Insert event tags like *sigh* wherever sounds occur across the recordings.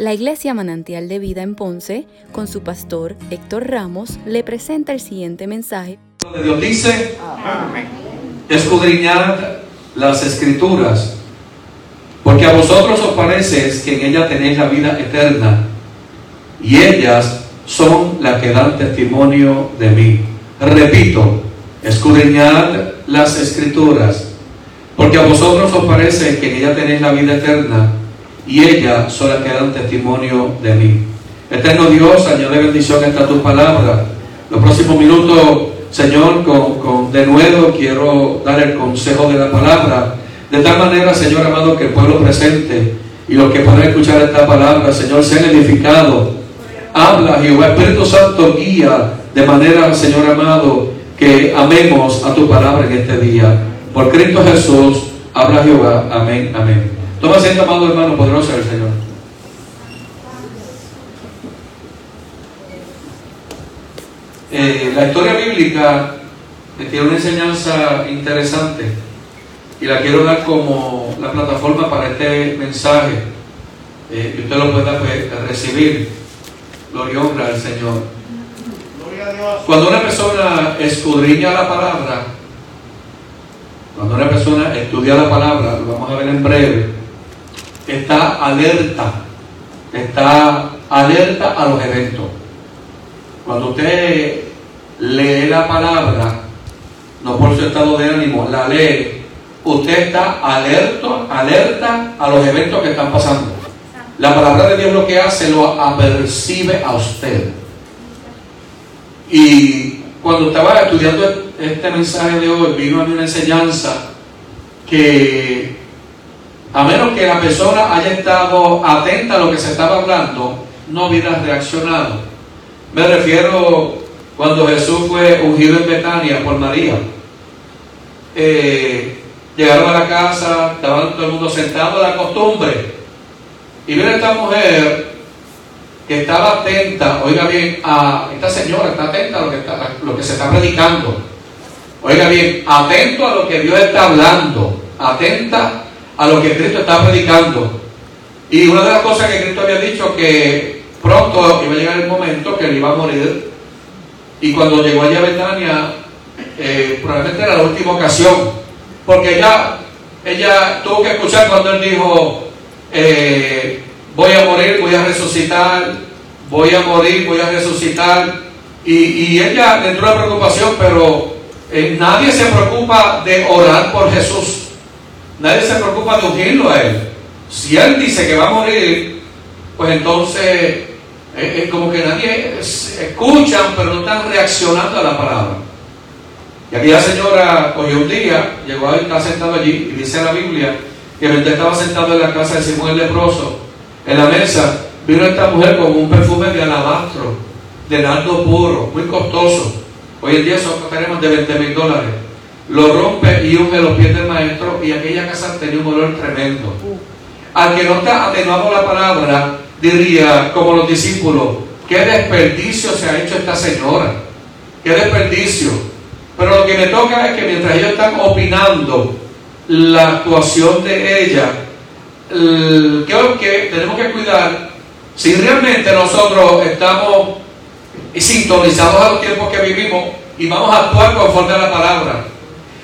La Iglesia Manantial de Vida en Ponce, con su pastor Héctor Ramos, le presenta el siguiente mensaje. Donde Dios dice, escudriñad las escrituras, porque a vosotros os parece que en ellas tenéis la vida eterna, y ellas son las que dan testimonio de mí. Repito, escudriñad las escrituras, porque a vosotros os parece que en ellas tenéis la vida eterna, y ellas son las que dan testimonio de mí. Eterno Dios, añade bendición esta tu palabra. Los próximos minutos, Señor, con, de nuevo quiero dar el consejo de la palabra. De tal manera, Señor amado, que el pueblo presente y los que puedan escuchar esta palabra, Señor, sean edificados. Habla, Jehová, Espíritu Santo, guía de manera, Señor amado, que amemos a tu palabra en este día. Por Cristo Jesús, habla Jehová. Amén, amén. Toma asiento, amado hermano, poderoso del Señor. Eh, la historia bíblica tiene una enseñanza interesante y la quiero dar como la plataforma para este mensaje eh, que usted lo pueda pues, recibir. Gloria y honra al Señor. Cuando una persona escudriña la palabra, cuando una persona estudia la palabra, lo vamos a ver en breve, está alerta, está alerta a los eventos. Cuando usted lee la palabra, no por su estado de ánimo, la lee, usted está alerta, alerta a los eventos que están pasando. La palabra de Dios lo que hace, lo apercibe a usted. Y cuando estaba estudiando este mensaje de hoy, vino a mí una enseñanza que a menos que la persona haya estado atenta a lo que se estaba hablando, no hubiera reaccionado. Me refiero cuando Jesús fue ungido en Betania por María. Eh, llegaron a la casa, estaban todo el mundo sentado a la costumbre. Y viene esta mujer que estaba atenta, oiga bien, a esta señora está atenta a lo que, está, lo que se está predicando. Oiga bien, atento a lo que Dios está hablando, atenta a lo que Cristo estaba predicando. Y una de las cosas que Cristo había dicho que pronto iba a llegar el momento que él iba a morir. Y cuando llegó allá a Betania, eh, probablemente era la última ocasión, porque ella, ella tuvo que escuchar cuando él dijo, eh, voy a morir, voy a resucitar, voy a morir, voy a resucitar. Y, y ella entró en preocupación, pero eh, nadie se preocupa de orar por Jesús. Nadie se preocupa de ungirlo a él. Si él dice que va a morir, pues entonces es, como que nadie escuchan, pero no están reaccionando a la palabra. Y aquella señora hoy un día, llegó a estar sentado allí, y dice la Biblia, que mientras estaba sentado en la casa de Simón el leproso, en la mesa, vino esta mujer con un perfume de alabastro, de nardo puro, muy costoso. Hoy en día eso tenemos de 20 mil dólares lo rompe y unge los pies del maestro y aquella casa tenía un olor tremendo. Al que no está atenuado la palabra, diría, como los discípulos, qué desperdicio se ha hecho esta señora, qué desperdicio. Pero lo que me toca es que mientras ellos están opinando la actuación de ella, creo que tenemos que cuidar si realmente nosotros estamos sintonizados a los tiempos que vivimos y vamos a actuar conforme a la palabra.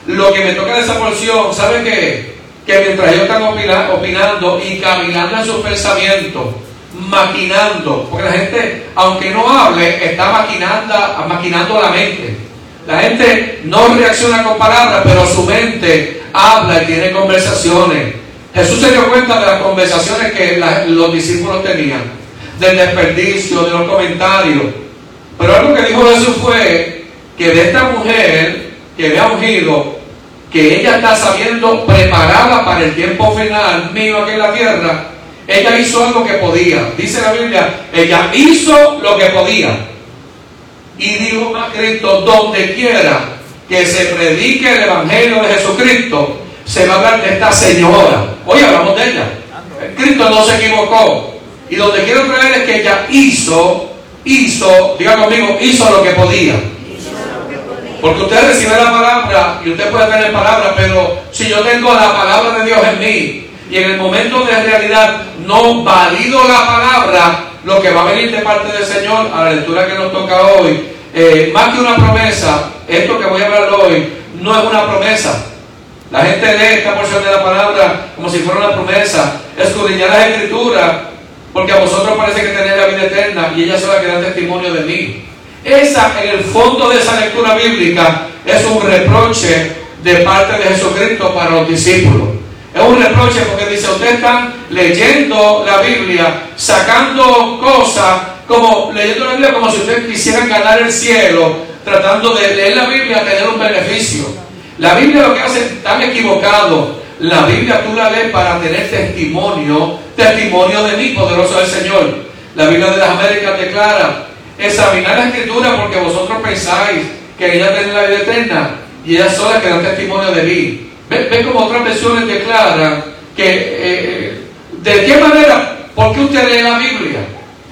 Lo que me toca de esa porción, ¿saben qué? Que mientras ellos están opinando y caminando en sus pensamientos, maquinando, porque la gente, aunque no hable, está maquinando, maquinando la mente. La gente no reacciona con palabras, pero su mente habla y tiene conversaciones. Jesús se dio cuenta de las conversaciones que los discípulos tenían, del desperdicio, de los comentarios. Pero algo que dijo Jesús fue que de esta mujer que había ungido, que ella está sabiendo preparada para el tiempo final mío aquí en la tierra, ella hizo algo que podía. Dice la Biblia, ella hizo lo que podía. Y dijo a Cristo, donde quiera que se predique el Evangelio de Jesucristo, se va a hablar de esta señora. Hoy hablamos de ella. Cristo no se equivocó. Y donde quiero traer es que ella hizo, hizo, diga conmigo, hizo lo que podía. Porque usted recibe la palabra y usted puede tener palabra, pero si yo tengo la palabra de Dios en mí y en el momento de realidad no valido la palabra, lo que va a venir de parte del Señor a la lectura que nos toca hoy, eh, más que una promesa, esto que voy a hablar hoy no es una promesa. La gente lee esta porción de la palabra como si fuera una promesa. Escudriñar las escrituras, porque a vosotros parece que tenéis la vida eterna y ella sola que da testimonio de mí. Esa, en el fondo de esa lectura bíblica, es un reproche de parte de Jesucristo para los discípulos. Es un reproche porque dice, ustedes están leyendo la Biblia, sacando cosas, como leyendo la Biblia como si ustedes quisieran ganar el cielo, tratando de leer la Biblia, tener un beneficio. La Biblia lo que hace es tan equivocado. La Biblia tú la lees para tener testimonio, testimonio de mí, poderoso del Señor. La Biblia de las Américas declara, examinar la escritura porque vosotros pensáis que ella tiene la vida eterna y ella sola que da testimonio de mí. Ve, como otras versiones declaran que eh, de qué manera, ¿por qué usted lee la Biblia?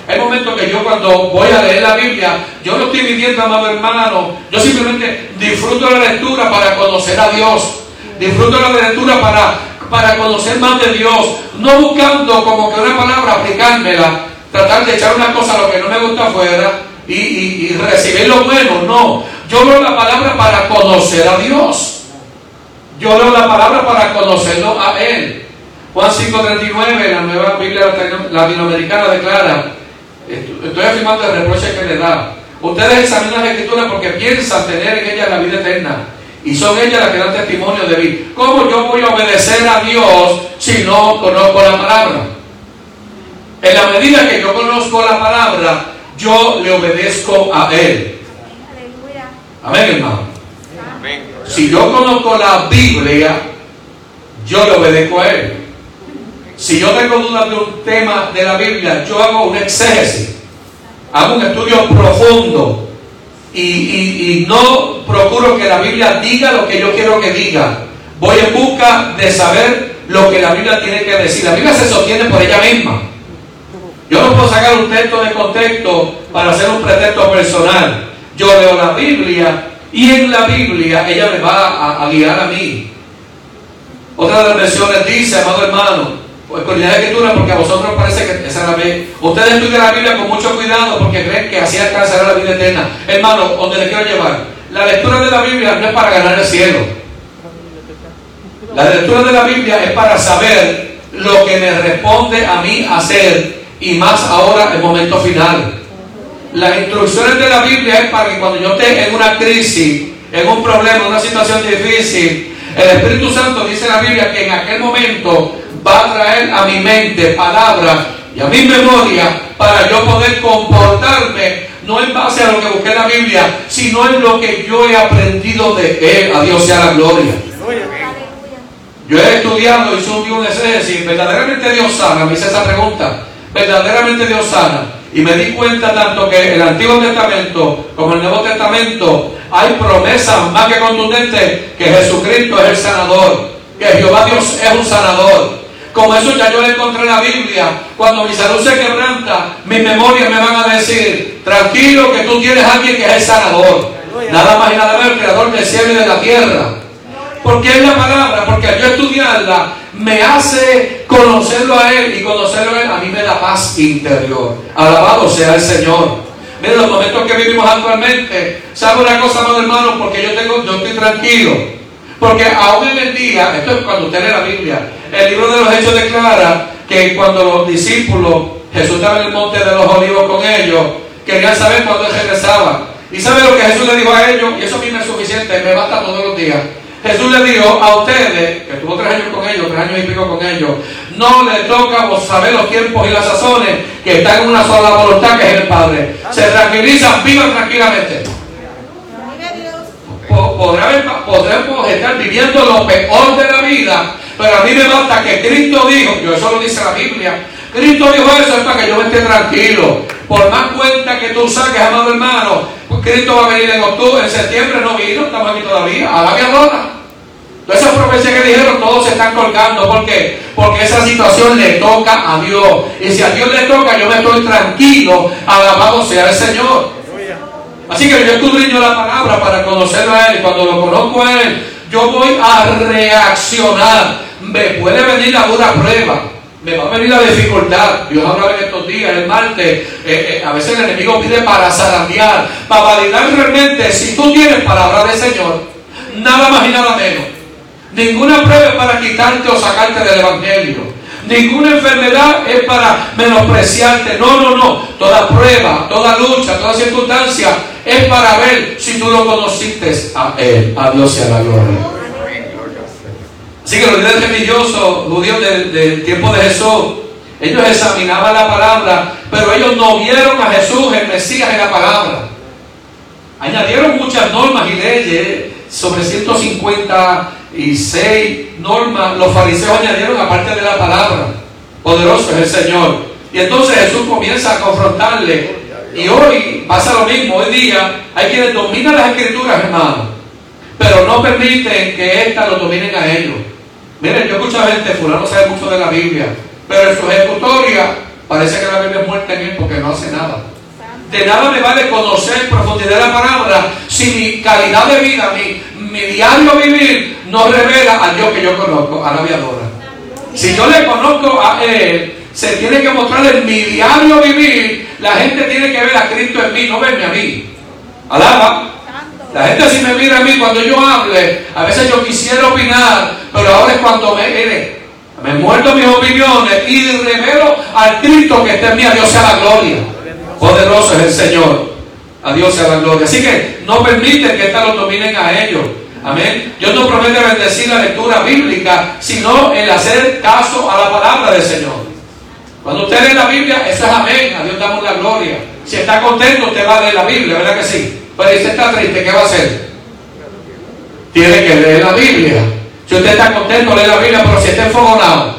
Hay momentos que yo cuando voy a leer la Biblia, yo no estoy viviendo, amado hermano, yo simplemente disfruto la lectura para conocer a Dios, disfruto la lectura para, para conocer más de Dios, no buscando como que una palabra aplicármela, tratar de echar una cosa a lo que no me gusta afuera y, y recibir lo bueno, no, yo leo la palabra para conocer a Dios. Yo leo la palabra para conocerlo a Él. Juan 5.39, la nueva Biblia latinoamericana declara, estoy afirmando el reproche que le da. Ustedes examinan la escritura porque piensan tener en ella la vida eterna. Y son ellas las que dan testimonio de mí. ¿Cómo yo voy a obedecer a Dios si no conozco la palabra? En la medida que yo conozco la palabra, yo le obedezco a Él. Amén, hermano. Si yo conozco la Biblia, yo le obedezco a Él. Si yo tengo dudas de un tema de la Biblia, yo hago un exégesis, hago un estudio profundo y, no procuro que la Biblia diga lo que yo quiero que diga. Voy en busca de saber lo que la Biblia tiene que decir. La Biblia se sostiene por ella misma. Yo no puedo sacar un texto de contexto para hacer un pretexto personal. Yo leo la Biblia y en la Biblia ella me va a, guiar a mí. Otra de las versiones dice, amado hermano, pues con la escritura, porque a vosotros parece que esa es la Biblia. Ustedes estudian la Biblia con mucho cuidado porque creen que así alcanzará la vida eterna. Hermano, donde le quiero llevar. La lectura de la Biblia no es para ganar el cielo. La lectura de la Biblia es para saber lo que me responde a mí hacer y más ahora el momento final. Las instrucciones de la Biblia es para que cuando yo esté en una crisis, en un problema, en una situación difícil, el Espíritu Santo dice en la Biblia que en aquel momento va a traer a mi mente palabras y a mi memoria para yo poder comportarme no en base a lo que busqué en la Biblia, sino en lo que yo he aprendido de Él. A Dios sea la gloria. Yo he estudiado, un día un verdaderamente Dios sana, me hice esa pregunta, verdaderamente Dios sana. Y me di cuenta tanto que el Antiguo Testamento como el Nuevo Testamento hay promesas más que contundentes que Jesucristo es el sanador, que Jehová Dios es un sanador. Como eso ya yo le encontré en la Biblia. Cuando mi salud se quebranta, mis memorias me van a decir, tranquilo que tú tienes a alguien que es el sanador. Nada más y nada menos el creador del cielo y de la tierra. Porque es la palabra, porque al yo estudiarla, me hace conocerlo a Él y conocerlo a Él a mí me da paz interior. Alabado sea el Señor. Miren los momentos que vivimos actualmente. ¿Sabe una cosa, amado hermano? Porque yo, tengo, yo estoy tranquilo. Porque aún en el día, esto es cuando usted lee la Biblia, el libro de los Hechos declara que cuando los discípulos, Jesús estaba en el monte de los olivos con ellos, querían saber cuándo él regresaba. ¿Y sabe lo que Jesús le dijo a ellos? Y eso a mí me es suficiente, me basta todos los días. Jesús le dijo a ustedes, que tuvo tres años con ellos, tres años y pico con ellos, no le toca vos saber los tiempos y las sazones, que están en una sola voluntad que es el Padre. Se tranquilizan, vivan tranquilamente. Podremos estar viviendo lo peor de la vida, pero a mí me basta que Cristo dijo, yo eso lo dice la Biblia, Cristo dijo eso es para que yo me esté tranquilo. Por más cuenta que tú saques, amado hermano, pues Cristo va a venir en octubre, en septiembre no vino, estamos aquí todavía, a la ahora. Todas esas profecías que dijeron, todos se están colgando. ¿Por qué? Porque esa situación le toca a Dios. Y si a Dios le toca, yo me estoy tranquilo, alabado sea el Señor. Así que yo escudriño la palabra para conocerlo a Él. Y cuando lo conozco a Él, yo voy a reaccionar. Me puede venir dura prueba. Me va a venir la dificultad. Dios hablaba en estos días, el martes, eh, eh, a veces el enemigo pide para zarandear, para validar realmente si tú tienes palabra del Señor, nada más y nada menos. Ninguna prueba es para quitarte o sacarte del Evangelio. Ninguna enfermedad es para menospreciarte. No, no, no. Toda prueba, toda lucha, toda circunstancia es para ver si tú lo conociste a Él, a Dios y a la gloria. Así que los líderes religiosos judíos del, tiempo de Jesús, ellos examinaban la palabra, pero ellos no vieron a Jesús, el Mesías, en la palabra. Añadieron muchas normas y leyes, sobre 156 normas, los fariseos añadieron aparte de la palabra. Poderoso es el Señor. Y entonces Jesús comienza a confrontarle. Y hoy pasa lo mismo. Hoy día hay quienes dominan las escrituras, hermano, pero no permiten que éstas lo dominen a ellos. Miren, yo mucha gente, fulano sabe mucho de la Biblia, pero en su ejecutoria parece que la Biblia es muerta en él porque no hace nada. De nada me vale conocer en profundidad la palabra si mi calidad de vida, mi, mi diario vivir no revela al Dios que yo conozco, a la viadora. Si yo le conozco a Él, se tiene que mostrar en mi diario vivir. La gente tiene que ver a Cristo en mí, no verme a mí. Alaba. La gente si me mira a mí cuando yo hable, a veces yo quisiera opinar, pero ahora es cuando me, mire, me muerto mis opiniones y revelo al Cristo que está en mí, a sea la gloria. Poderoso es el Señor. A Dios sea la gloria. Así que no permiten que estas lo dominen a ellos. Amén. Dios no promete bendecir la lectura bíblica, sino el hacer caso a la palabra del Señor. Cuando usted lee la Biblia, eso es amén. A Dios damos la gloria. Si está contento, usted va a leer la Biblia, ¿verdad que sí? Pero si está triste, ¿qué va a hacer? Tiene que leer la Biblia. Si usted está contento, lee la Biblia, pero si está enfogonado,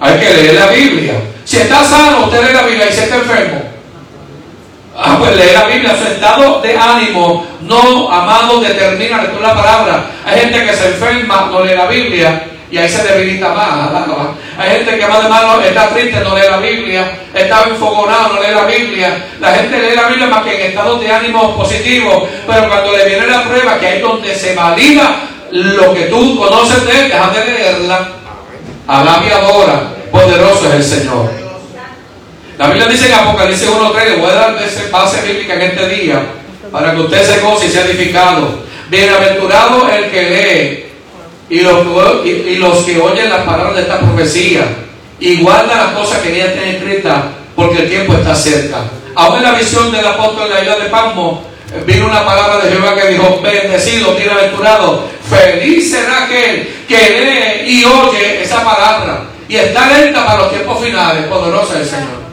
hay que leer la Biblia. Si está sano, usted lee la Biblia y si está enfermo. Ah, pues lee la Biblia, su estado de ánimo, no, amado, determina la palabra. Hay gente que se enferma, no lee la Biblia y ahí se debilita más. Hay gente que más de malo está triste, no lee la Biblia, está enfogonado, no lee la Biblia. La gente lee la Biblia más que en estados de ánimo positivos, pero cuando le viene la prueba, que ahí es donde se valida lo que tú conoces de él, deja de leerla. Alaba y adora, poderoso es el Señor. La Biblia dice en Apocalipsis 1.3, le voy a dar base bíblica en este día, para que usted se goce y sea edificado. Bienaventurado el que lee y los, y, los que oyen las palabras de esta profecía y guardan las cosas que ya están escritas porque el tiempo está cerca. Aún en la visión del apóstol de la isla de Pasmo eh, vino una palabra de Jehová que dijo, bendecido, bienaventurado, feliz será aquel que lee y oye esa palabra y está lenta para los tiempos finales, poderosa el Señor.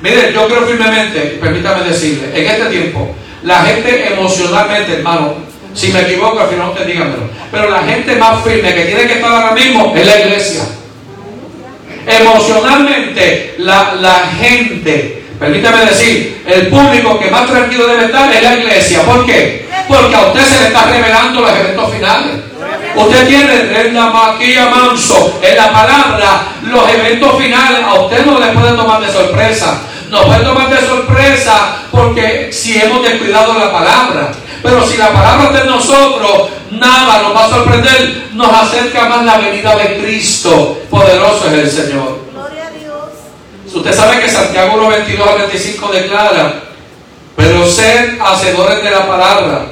Miren, yo creo firmemente, permítame decirle, en este tiempo, la gente emocionalmente, hermano, si me equivoco, al final usted dígamelo. Pero la gente más firme que tiene que estar ahora mismo es la iglesia. Emocionalmente, la, la gente, permítame decir, el público que más tranquilo debe estar es la iglesia. ¿Por qué? Porque a usted se le está revelando los eventos finales. Usted tiene en la maquilla manso, en la palabra, los eventos finales. A usted no le puede tomar de sorpresa. No puede tomar de sorpresa porque si hemos descuidado la palabra. Pero si la palabra de nosotros, nada nos va a sorprender, nos acerca más la venida de Cristo. Poderoso es el Señor. Gloria a Dios. Usted sabe que Santiago 1, 22 al 25 declara, pero sed hacedores de la palabra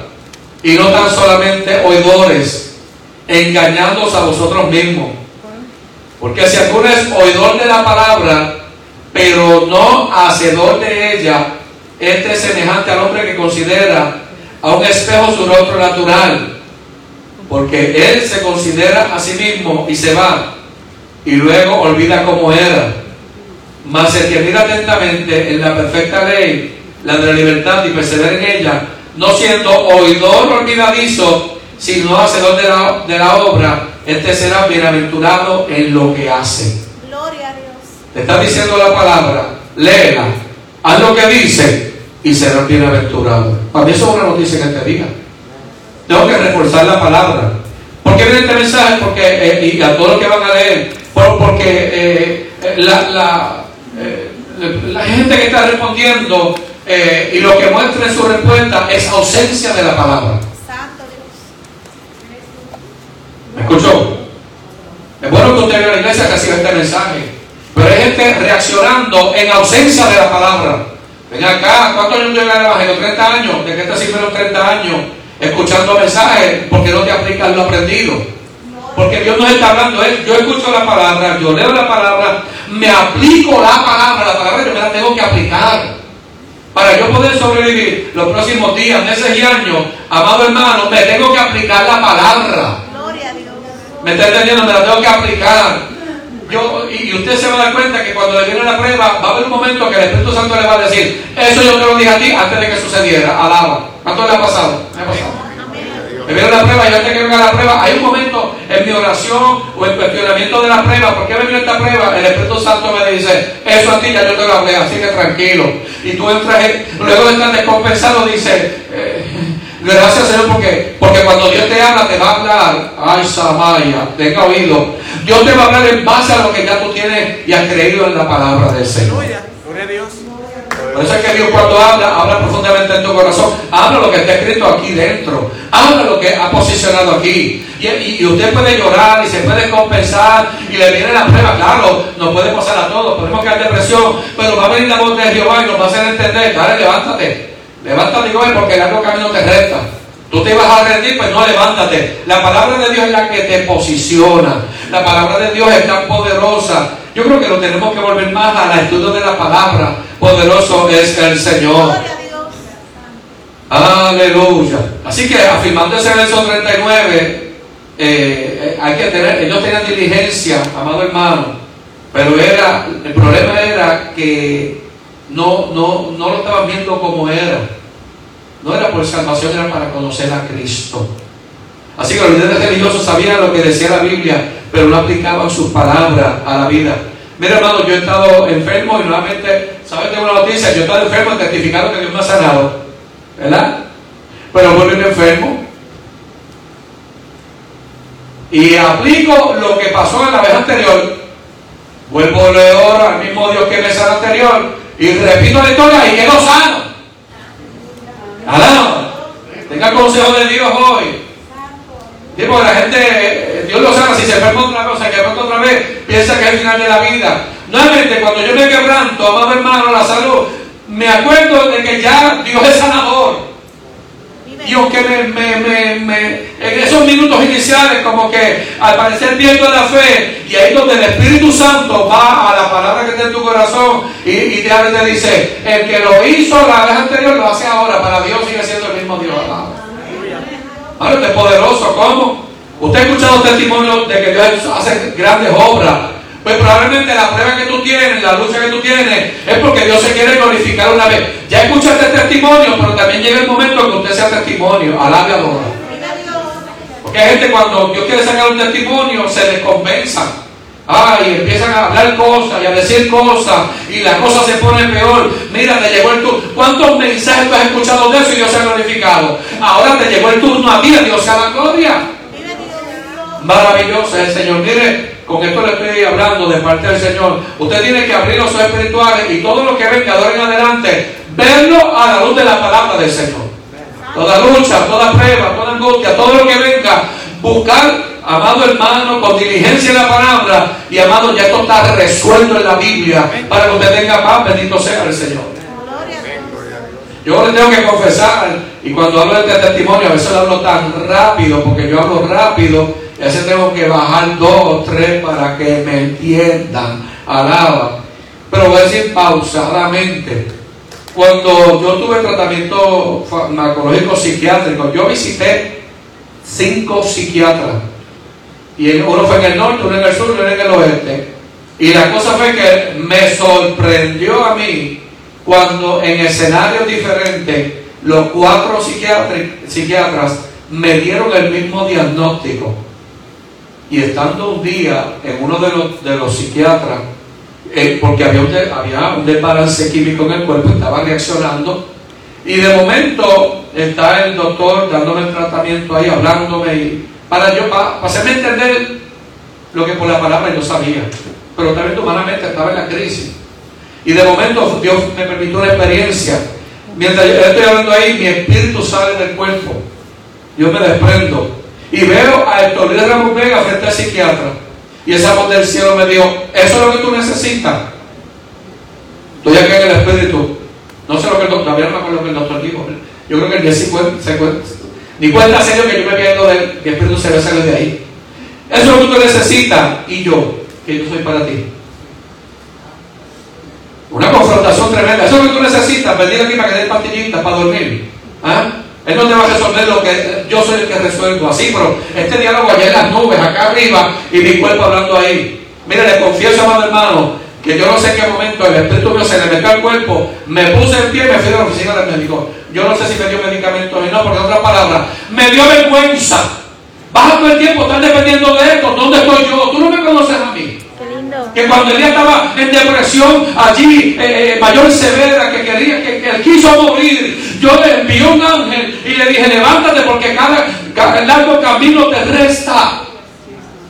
y no tan solamente oidores, engañándoos a vosotros mismos. Porque si alguno es oidor de la palabra, pero no hacedor de ella, este es semejante al hombre que considera a un espejo su rostro natural, porque él se considera a sí mismo y se va, y luego olvida cómo era. Mas el que mira atentamente en la perfecta ley, la de la libertad y persevera en ella, no siendo oidor olvidadizo, sino hacedor de la, de la obra, este será bienaventurado en lo que hace. Gloria a Dios. Te está diciendo la palabra, léela, haz lo que dice y serán bienaventurados. Para mí eso es una noticia en este día. Tengo que reforzar la palabra. ¿Por qué viene este mensaje? Porque, eh, y a todos los que van a leer, porque eh, eh, la, la, la, gente que está respondiendo y lo que muestra en su respuesta es ausencia de la palabra. ¿Me escuchó? Es bueno que usted vea la iglesia reciba este mensaje. Pero hay gente reaccionando en ausencia de la palabra. Ven acá, ¿cuántos años llevan el Evangelio? 30 años. ¿De qué te sirven los 30 años? Escuchando mensajes, porque no te aplicas lo aprendido. Porque Dios nos está hablando, ¿eh? yo escucho la palabra, yo leo la palabra, me aplico la palabra, la palabra yo me la tengo que aplicar. Para yo poder sobrevivir los próximos días, meses y años, amado hermano, me tengo que aplicar la palabra. ¿Me está entendiendo? Me la tengo que aplicar y usted se va a dar cuenta que cuando le viene la prueba, va a haber un momento que el Espíritu Santo le va a decir, eso yo te lo dije a ti antes de que sucediera, alaba. ¿Cuánto le ha pasado? Me ha pasado. Me viene la prueba y antes que venga la prueba, hay un momento en mi oración o en cuestionamiento de la prueba, ¿por qué me viene esta prueba? El Espíritu Santo me dice, eso a ti ya yo te lo hablé, así que tranquilo. Y tú entras, luego de estar descompensado, dice, eh, Gracias Señor porque, porque cuando Dios te habla te va a hablar, ay Samaya, tenga oído. Dios te va a hablar en base a lo que ya tú tienes y has creído en la palabra del Señor. Gloria a Dios. Por eso es que Dios cuando habla, habla profundamente en tu corazón. Habla lo que está escrito aquí dentro. Habla lo que ha posicionado aquí. Y, usted puede llorar y se puede compensar y le viene la prueba. Claro, nos puede pasar a todos. Podemos caer depresión. Pero va a venir la voz de Jehová y nos va a hacer entender. Dale, levántate. Levántate y porque el largo camino te resta. Tú te ibas a rendir, pues no levántate. La palabra de Dios es la que te posiciona. La palabra de Dios es tan poderosa. Yo creo que lo tenemos que volver más al estudio de la palabra. Poderoso es el Señor. Aleluya. Así que afirmando ese verso 39, eh, eh, hay que tener, ellos tenían diligencia, amado hermano, pero era, el problema era que no, no, no lo estaban viendo como era. No era por salvación, era para conocer a Cristo. Así que los líderes religiosos sabían lo que decía la Biblia, pero no aplicaban sus palabras a la vida. Mira, hermano, yo he estado enfermo y nuevamente, ¿sabes? Tengo una noticia. Yo he estado enfermo testificando que Dios me ha sanado. ¿Verdad? Pero vuelvo enfermo. Y aplico lo que pasó en la vez anterior. Vuelvo a leer al mismo Dios que me sanó anterior y repito la historia y quedo sano. Alaba. Tenga consejo de Dios hoy. Digo, la gente, Dios lo sabe, si se enferma otra se quebra otra vez, piensa que es el final de la vida. Nuevamente, cuando yo me quebranto, amado hermano, la salud, me acuerdo de que ya Dios es sanador. Y aunque me, me, me, en esos minutos iniciales, como que al parecer viendo la fe, y ahí donde el Espíritu Santo va a la palabra que está en tu corazón y, y te habla y te dice: El que lo hizo la vez anterior lo hace ahora, para Dios sigue siendo el mismo Dios. Ahora, este es poderoso, ¿cómo? Usted ha escuchado testimonios de que Dios hace grandes obras pues probablemente la prueba que tú tienes, la lucha que tú tienes, es porque Dios se quiere glorificar una vez. Ya escuchaste testimonio, pero también llega el momento que usted sea testimonio. Alabe ahora. Porque hay gente cuando Dios quiere sacar un testimonio, se desconvenza. Ay, empiezan a hablar cosas y a decir cosas y la cosa se pone peor. Mira, te llegó el turno. ¿Cuántos mensajes tú has escuchado de eso y Dios se ha glorificado? Ahora te llegó el turno a ti, Dios sea la gloria. Maravilloso es el Señor. Mire, con esto le estoy hablando de parte del Señor. Usted tiene que abrir los ojos espirituales y todo lo que venga de adelante, verlo a la luz de la palabra del Señor. Toda lucha, toda prueba, toda angustia, todo lo que venga, buscar, amado hermano, con diligencia en la palabra y amado, ya esto está resuelto en la Biblia para que usted tenga paz, bendito sea el Señor. Yo le tengo que confesar, y cuando hablo de este testimonio, a veces lo hablo tan rápido, porque yo hablo rápido a veces tengo que bajar dos o tres para que me entiendan. Alaba. Pero voy a decir pausadamente. Cuando yo tuve tratamiento farmacológico psiquiátrico, yo visité cinco psiquiatras. Y uno fue en el norte, uno en el sur y uno en el oeste. Y la cosa fue que me sorprendió a mí cuando en escenarios diferentes los cuatro psiquiatras me dieron el mismo diagnóstico. Y estando un día en uno de los, de los psiquiatras, eh, porque había un, había un desbalance químico en el cuerpo, estaba reaccionando, y de momento está el doctor dándome el tratamiento ahí, hablándome, y para yo, para, hacerme entender lo que por la palabra yo sabía, pero también humanamente estaba en la crisis. Y de momento Dios me permitió una experiencia. Mientras yo estoy hablando ahí, mi espíritu sale del cuerpo. Yo me desprendo y veo a Héctor Luis Ramos Vega frente al psiquiatra. Y esa voz del cielo me dijo, eso es lo que tú necesitas. Estoy aquí en el Espíritu. No sé lo que el doctor, todavía no me acuerdo lo que el doctor dijo. Yo creo que el día 50, se cuenta, ni cuenta serio que yo me pierdo del mi Espíritu se ve salir de ahí. Eso es lo que tú necesitas. Y yo, que yo soy para ti. Una confrontación tremenda. Eso es lo que tú necesitas. Venir aquí para que des pastillitas para dormir. ¿Ah? Él no te va a resolver lo que yo soy el que resuelvo. Así, pero este diálogo allá en las nubes, acá arriba, y mi cuerpo hablando ahí. Mire, le confieso, amado hermano, que yo no sé en qué momento el espíritu mío se le metió al cuerpo, me puse en pie y me fui a la oficina del médico. Yo no sé si me dio medicamentos y no, porque en otras palabras, me dio vergüenza. Baja todo el tiempo, estar dependiendo de esto. ¿Dónde estoy yo? Tú no me conoces a mí. Que cuando ella estaba en depresión allí, eh, eh, mayor severa, que quería, que, él quiso morir, yo le envié un ángel y le dije, levántate porque cada, largo camino te resta.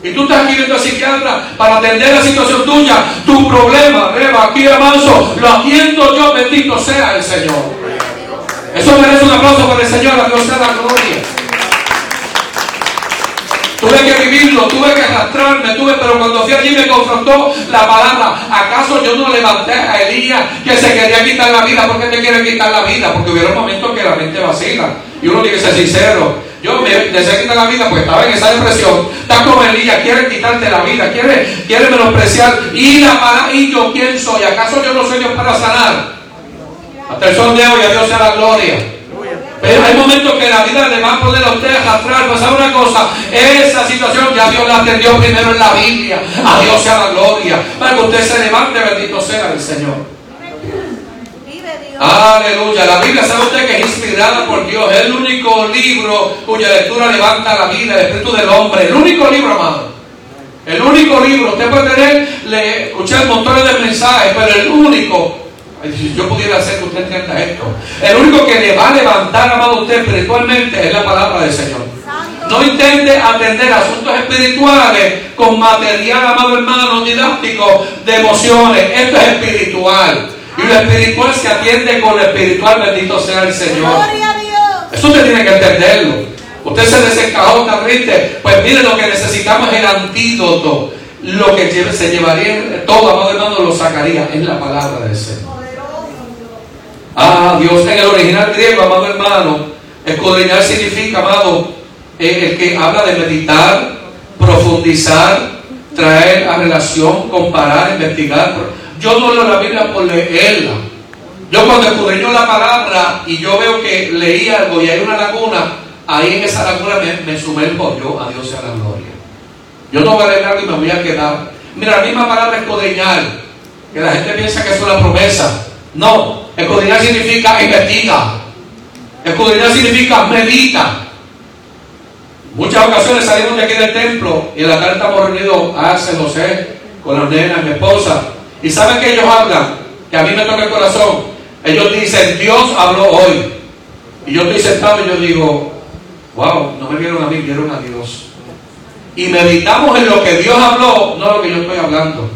Y tú estás aquí viendo psiquiatra para atender la situación tuya, tu problema, Reba, aquí avanzo, lo atiendo yo, bendito sea el Señor. Eso merece un aplauso para el Señor, a Dios sea la gloria. Tuve que vivirlo, tuve que arrastrarme, tuve, pero cuando fui allí me confrontó la palabra. ¿Acaso yo no levanté a Elías que se quería quitar la vida? ¿Por qué te quiere quitar la vida? Porque hubiera momentos que la mente vacila. Y uno tiene que ser sincero. Yo me deseé quitar la vida porque estaba en esa depresión. Está como Elías, quiere quitarte la vida, quiere, quiere menospreciar. Y la palabra, y yo quién soy. ¿Acaso yo no soy Dios para sanar? Hasta el de hoy, a Dios sea la gloria. Pero hay momentos que la vida le va a poner a usted arrastrar. Pues una cosa, esa situación ya Dios la atendió primero en la Biblia. A Dios sea la gloria. Para que usted se levante, bendito sea el Señor. Aleluya. La Biblia sabe usted que es inspirada por Dios. Es el único libro cuya lectura levanta la vida, el espíritu del hombre. El único libro, amado. El único libro. Usted puede tener, le, escuchar montones de mensajes, pero el único si yo pudiera hacer que usted entienda esto. El único que le va a levantar, amado usted, espiritualmente es la palabra del Señor. No intente atender asuntos espirituales con material, amado hermano, didáctico de emociones. Esto es espiritual. Y lo espiritual se atiende con lo espiritual, bendito sea el Señor. Eso usted tiene que entenderlo. Usted se desencajó, está triste. Pues mire, lo que necesitamos es el antídoto. Lo que se llevaría, todo amado hermano lo sacaría, es la palabra del Señor. Ah, Dios en el original griego, amado hermano, escudriñar significa, amado, eh, el que habla de meditar, profundizar, traer a relación, comparar, investigar. Yo no la Biblia por leerla. Yo cuando escudriño la palabra y yo veo que leí algo y hay una laguna, ahí en esa laguna me, me sumerjo yo, a Dios sea la gloria. Yo no voy a leer algo y me voy a quedar. Mira, la misma palabra escudriñar, que la gente piensa que es una promesa. No, escudriñar significa investiga. Escudriñar significa medita. Muchas ocasiones salimos de aquí del templo y en la tarde estamos reunidos, Arce, José, con las nenas, mi esposa. Y saben que ellos hablan, que a mí me toca el corazón. Ellos dicen, Dios habló hoy. Y yo estoy sentado y yo digo, wow, no me vieron a mí, vieron a Dios. Y meditamos en lo que Dios habló, no lo que yo estoy hablando.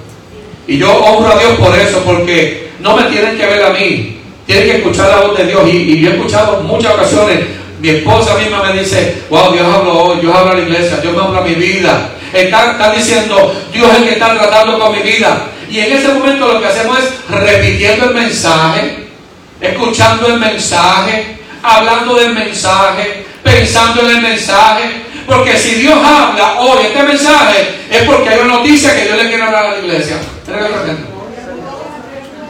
Y yo honro a Dios por eso, porque no me tienen que ver a mí, tienen que escuchar la voz de Dios. Y, yo he escuchado muchas ocasiones, mi esposa misma me dice, wow, Dios habló hoy, Dios habla a la iglesia, Dios me habla a mi vida. Está, diciendo, Dios es el que está tratando con mi vida. Y en ese momento lo que hacemos es repitiendo el mensaje, escuchando el mensaje, hablando del mensaje, pensando en el mensaje. Porque si Dios habla hoy este mensaje, es porque hay una noticia que Dios le quiere hablar a la iglesia.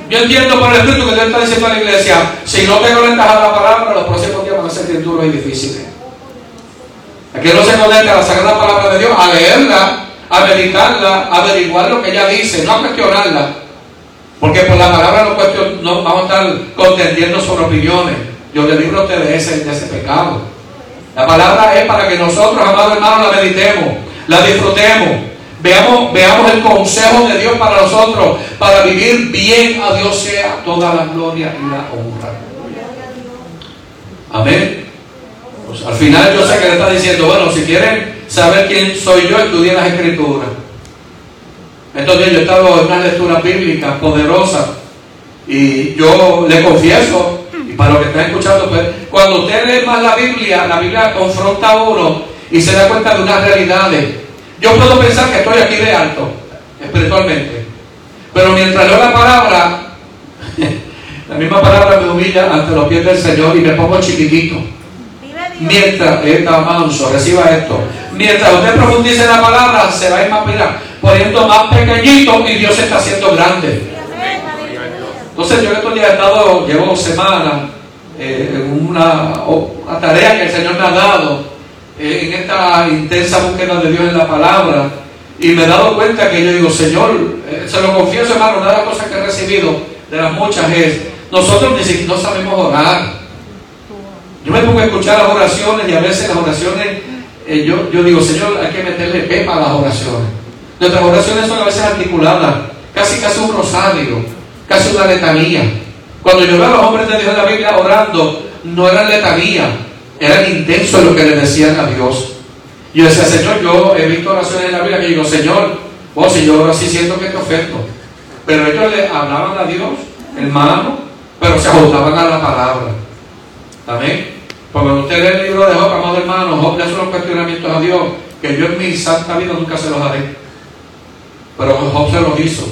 Yo entiendo por el Espíritu que Dios está diciendo a la iglesia, si no tengo ventaja la palabra, los próximos días van a ser duros y difíciles. Aquí no se conecta a la sagrada palabra de Dios, a leerla, a meditarla, a averiguar lo que ella dice, no a cuestionarla. Porque por la palabra no, cuestion, no vamos a estar contendiendo sobre opiniones. Yo le libro a ustedes de ese, de ese pecado. La palabra es para que nosotros, amados hermanos, la meditemos, la disfrutemos Veamos, veamos el consejo de Dios para nosotros, para vivir bien a Dios sea toda la gloria y la honra. Amén. Pues al final yo sé que le está diciendo, bueno, si quieren saber quién soy yo, estudien las escrituras. Entonces yo he estado en una lectura bíblica poderosa y yo le confieso, y para los que están escuchando, pues, cuando usted lee más la Biblia, la Biblia confronta a uno y se da cuenta de unas realidades Yo puedo pensar que estoy aquí de alto, espiritualmente. Pero mientras leo la palabra, *laughs* la misma palabra me humilla ante los pies del Señor y me pongo chiquitito. Mientras, esta manso, reciba esto. Mientras usted profundice en la palabra, se va a ir más poniendo más pequeñito y Dios se está haciendo grande. Entonces yo estos días he estado, llevo semanas eh, en una, una, tarea que el Señor me ha dado eh, en esta intensa búsqueda de Dios en la palabra y me he dado cuenta que yo digo, Señor, eh, se lo confieso hermano, una de las cosas que he recibido de las muchas es, nosotros ni siquiera no sabemos orar. Yo me pongo a escuchar las oraciones y a veces las oraciones, yo, yo digo, Señor, hay que meterle pepa a las oraciones. Nuestras oraciones son a veces articuladas, casi casi un rosario casi una letanía. Cuando yo veo a los hombres de Dios en la Biblia orando, no eran letanía, eran intensos lo que le decían a Dios. Yo decía, Señor, yo he visto oraciones en la Biblia que digo, Señor, vos si yo así siento que te ofendo. Pero ellos le hablaban a Dios, hermano, pero se ajustaban a la palabra. Amén. Cuando usted lee el libro de Job, amado hermano, Job le hace unos cuestionamientos a Dios que yo en mi santa vida nunca se los haré. Pero Job se los hizo.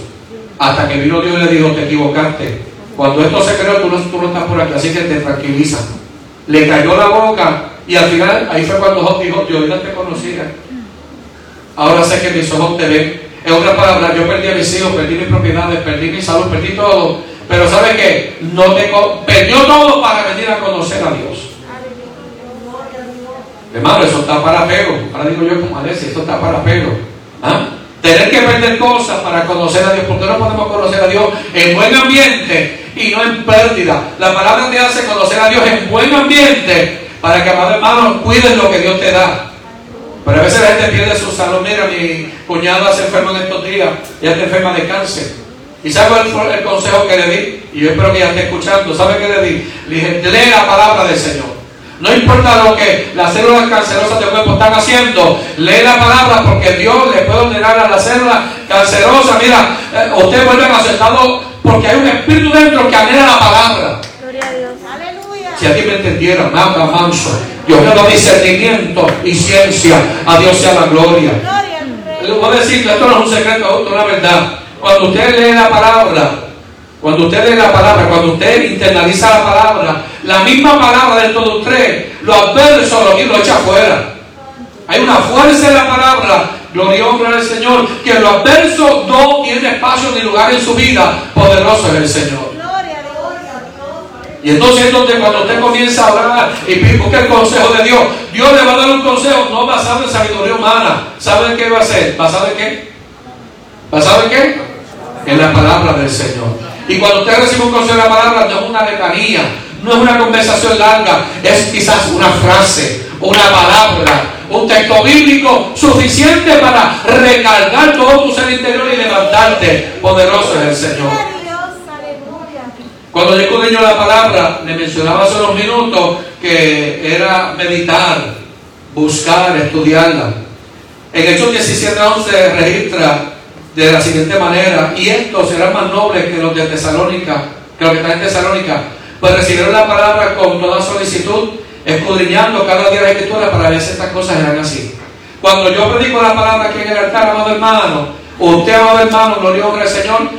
Hasta que vino Dios y le dijo, te equivocaste. Cuando esto se creó, tú no, tú no estás por aquí, así que te tranquiliza. Le cayó la boca y al final, ahí fue cuando Job dijo, Dios ya te conocía. Ahora sé que mis ojos te ven. En otras palabras, yo perdí a mis hijos, perdí mis propiedades, perdí mi salud, perdí todo. Pero ¿sabe qué? No te perdió todo para venir a conocer a Dios. Hermano, eso está para pelo. Ahora digo yo como Alessia, eso está para pelo. ¿Ah? Tener que aprender cosas para conocer a Dios. porque no podemos conocer a Dios en buen ambiente y no en pérdida? La palabra te hace conocer a Dios en buen ambiente para que, amado hermano, cuides lo que Dios te da. Pero a veces la gente pierde su salud. Mira, mi cuñada se enferma en estos días, ya está enferma de cáncer. ¿Y sabe el, consejo que le di? Y yo espero que ya esté escuchando. ¿Sabe qué le di? Le dije, lee la palabra del Señor. No importa lo que las células cancerosas del cuerpo están haciendo, lee la palabra porque Dios le puede ordenar a la célula cancerosa. Mira, eh, usted vuelve a aceptado porque hay un espíritu dentro que anhela la palabra. Gloria a Dios. Aleluya. Si a ti me entendieran, manda manso. Dios me da discernimiento y ciencia. A Dios sea la gloria. Le voy a decir, esto no es un secreto, esto es una verdad. Cuando usted lee la palabra, cuando usted lee la palabra, cuando usted internaliza la palabra, la misma palabra dentro de usted, lo adverso lo, lo echa afuera. Hay una fuerza en la palabra, gloria al Señor, que lo adverso no tiene espacio ni lugar en su vida. Poderoso es el Señor. Y entonces entonces cuando usted comienza a hablar y busca el consejo de Dios, Dios le va a dar un consejo no basado en sabiduría humana. ¿Sabe qué va a hacer? ¿Basado en qué? ¿Basado en qué? En la palabra del Señor. Y cuando usted recibe un consejo de la palabra, no es una letanía, no es una conversación larga, es quizás una frase, una palabra, un texto bíblico suficiente para recargar todo tu ser interior y levantarte. Poderoso es el Señor. Cuando yo escudriño la palabra, le mencionaba hace unos minutos que era meditar, buscar, estudiarla. En Hechos 17, 11 registra de la siguiente manera, y estos serán más nobles que los de Tesalónica, que los que están en Tesalónica, pues recibieron la palabra con toda solicitud, escudriñando cada día la escritura para ver si estas cosas eran así. Cuando yo predico la palabra aquí en el altar, amado hermano, usted, amado hermano, gloria al Señor,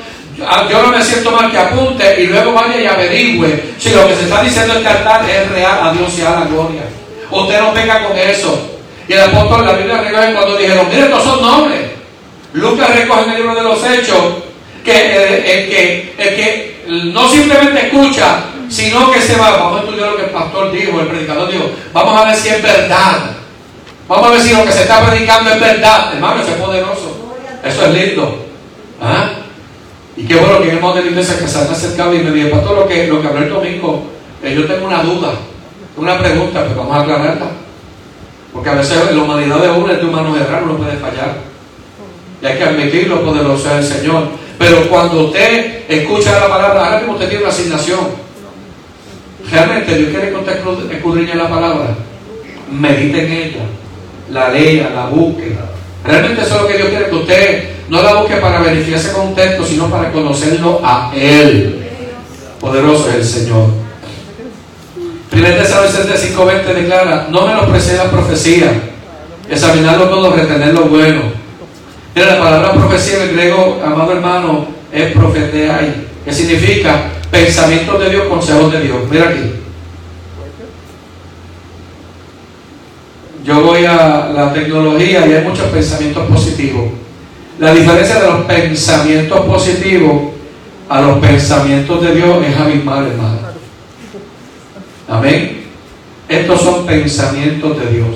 yo no me siento mal que apunte y luego vaya y averigüe si lo que se está diciendo en este altar es real, a Dios sea la gloria. Usted no venga con eso. Y el apóstol, la Biblia recoge cuando dijeron, mire, estos son nombres. Lucas recoge en el libro de los Hechos que el, que, el que no simplemente escucha, sino que se va. Vamos a estudiar lo que el pastor dijo, el predicador dijo. Vamos a ver si es verdad. Vamos a ver si lo que se está predicando es verdad. Hermano, eso es poderoso. Eso es lindo. ¿Ah? Y qué bueno que hemos de la iglesia que se han acercado y me dijo, pastor, lo que, lo que habló el domingo, eh, yo tengo una duda, una pregunta, pues vamos a aclararla. Porque a veces la humanidad de uno es de humanos errar, no puede fallar. Y hay que admitirlo, poderoso es el Señor. Pero cuando usted escucha la palabra, ahora mismo usted tiene una asignación. Realmente Dios quiere que usted escudriñe la palabra. Medite en ella. La lea, la busque. Realmente eso es lo que Dios quiere que usted no la busque para beneficiarse con un texto, sino para conocerlo a Él. Poderoso es el Señor. De Samuel 5.20 declara, no me lo la profecía, examinarlo todo, retener lo bueno Mira, la palabra profecía en el griego, amado hermano, es profeteai, que significa pensamientos de Dios, consejos de Dios. Mira aquí. Yo voy a la tecnología y hay muchos pensamientos positivos. La diferencia de los pensamientos positivos a los pensamientos de Dios es abismal, hermano. Amén. Estos son pensamientos de Dios.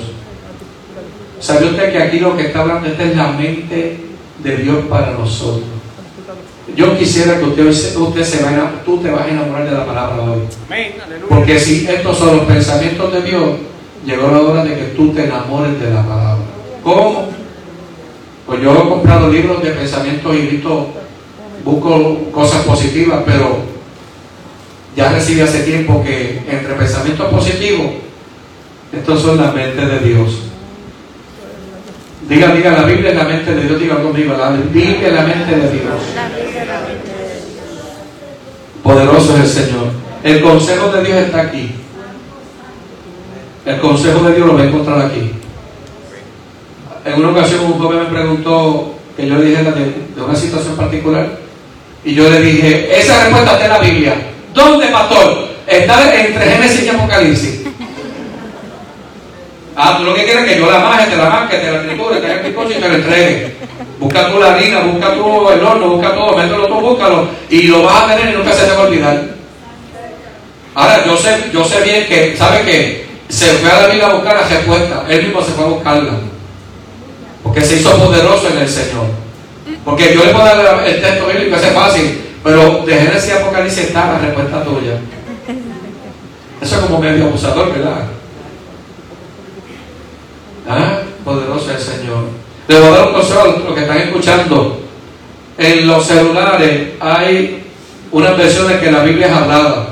¿Sabe usted que aquí lo que está hablando esta es la mente de Dios para nosotros? Yo quisiera que usted, usted se vaya, tú te vas a enamorar de la palabra hoy. Porque si estos son los pensamientos de Dios, llegó la hora de que tú te enamores de la palabra. ¿Cómo? Pues yo he comprado libros de pensamientos y visto, busco cosas positivas, pero ya recibí hace tiempo que entre pensamientos positivos, estos son la mente de Dios. Diga, diga, la Biblia es la mente de Dios, diga conmigo, la Biblia es la mente de Dios. Poderoso es el Señor. El consejo de Dios está aquí. El consejo de Dios lo va a encontrar aquí. En una ocasión un joven me preguntó que yo le dijera de, de una situación particular y yo le dije, esa respuesta está en la Biblia. ¿Dónde, pastor? Está entre Génesis y Apocalipsis. Ah, tú lo que quieres es que yo la maje, te la marque, te la escritura, te haga mi cosa y te la entregue. Busca tú la harina, busca tú el horno, busca todo, mételo tú, búscalo y lo vas a tener y nunca se te va a olvidar. Ahora, yo sé, yo sé bien que, ¿sabe qué? Se fue a la vida a buscar la respuesta, él mismo se fue a buscarla. Porque se hizo poderoso en el Señor. Porque yo le puedo dar el texto bíblico, ese es fácil, pero de Génesis y Apocalipsis está la respuesta tuya. Eso es como medio abusador, ¿verdad? ¿Ah? Poderoso el Señor. Le voy a dar un consejo a los que están escuchando. En los celulares hay unas versiones que la Biblia es hablada.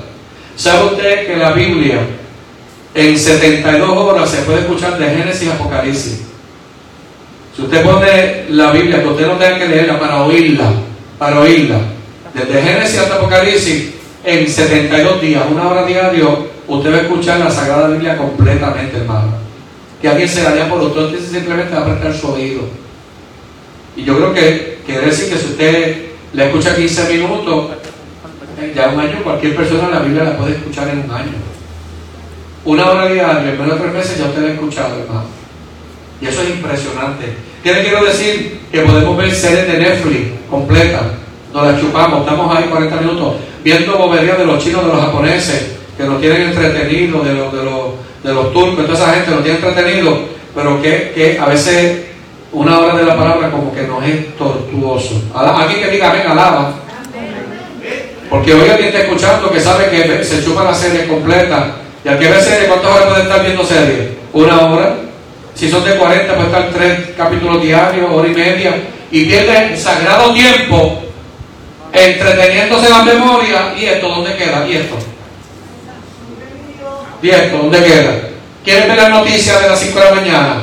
¿Sabe usted que la Biblia en 72 horas se puede escuchar de Génesis a Apocalipsis? Si usted pone la Biblia, que usted no tenga que leerla para oírla, para oírla, desde Génesis hasta Apocalipsis, en 72 días, una hora diario, usted va a escuchar la Sagrada Biblia completamente, hermano que alguien se daría por otro, entonces simplemente va a prestar su oído. Y yo creo que quiere decir que si usted le escucha 15 minutos, ya un año, cualquier persona la Biblia la puede escuchar en un año. Una hora diaria, en menos de tres meses ya usted la ha escuchado, hermano. Y eso es impresionante. ¿Qué le quiero decir? Que podemos ver series de Netflix completas. Nos las chupamos, estamos ahí 40 minutos viendo boberías de los chinos, de los japoneses, que nos tienen entretenidos, de los, de los de los turcos, toda esa gente nos tiene entretenido, pero que, que a veces una hora de la palabra como que nos es tortuoso. Alguien que diga, ven, alaba. Porque hoy alguien está escuchando que sabe que se chupa la serie completa. Y al que ve serie, ¿cuántas horas puede estar viendo serie? Una hora. Si son de 40, puede estar tres capítulos diarios, hora y media. Y pierde sagrado tiempo entreteniéndose la memoria. ¿Y esto dónde queda? ¿Y esto? ¿Y esto dónde queda? ¿Quieren ver las noticias de las 5 de la mañana?